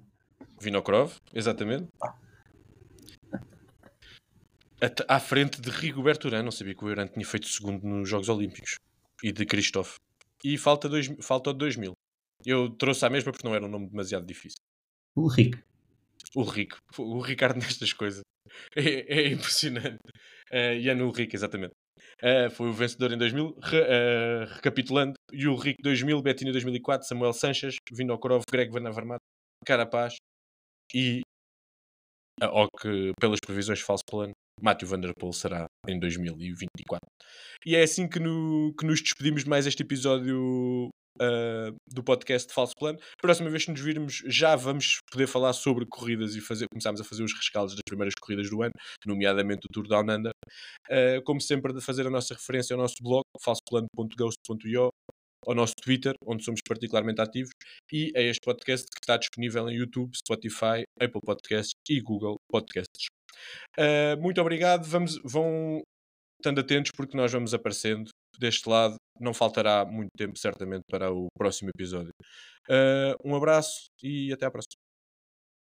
Speaker 1: Vinokrov, exatamente. À frente de Rigoberto Urán, não sabia que o Urán tinha feito segundo nos Jogos Olímpicos. E de Christophe. E falta, dois, falta o 2000. Eu trouxe a mesma porque não era um nome demasiado difícil.
Speaker 3: O Rico.
Speaker 1: O Rico. O Ricardo nestas coisas. É, é impressionante. Uh, Jan Ulrich, exatamente. Uh, foi o vencedor em 2000. Re, uh, recapitulando, Ulrich 2000, Bettini 2004, Samuel Sanches, Vinokorov, Greg Van Avermaet, Carapaz e, uh, que pelas previsões falso plano, Matthew Van Der Poel será em 2024. E é assim que, no, que nos despedimos de mais este episódio uh, do podcast de Falso Plano. Próxima vez que nos virmos, já vamos poder falar sobre corridas e fazer, começarmos a fazer os rescaldos das primeiras corridas do ano, nomeadamente o Tour Down Under. Uh, como sempre, de fazer a nossa referência ao nosso blog, falsoplano.ghost.io, ao nosso Twitter, onde somos particularmente ativos, e a este podcast que está disponível em YouTube, Spotify, Apple Podcasts e Google Podcasts. Uh, muito obrigado. Vamos, vão estando atentos porque nós vamos aparecendo deste lado. Não faltará muito tempo, certamente, para o próximo episódio. Uh, um abraço e até à próxima.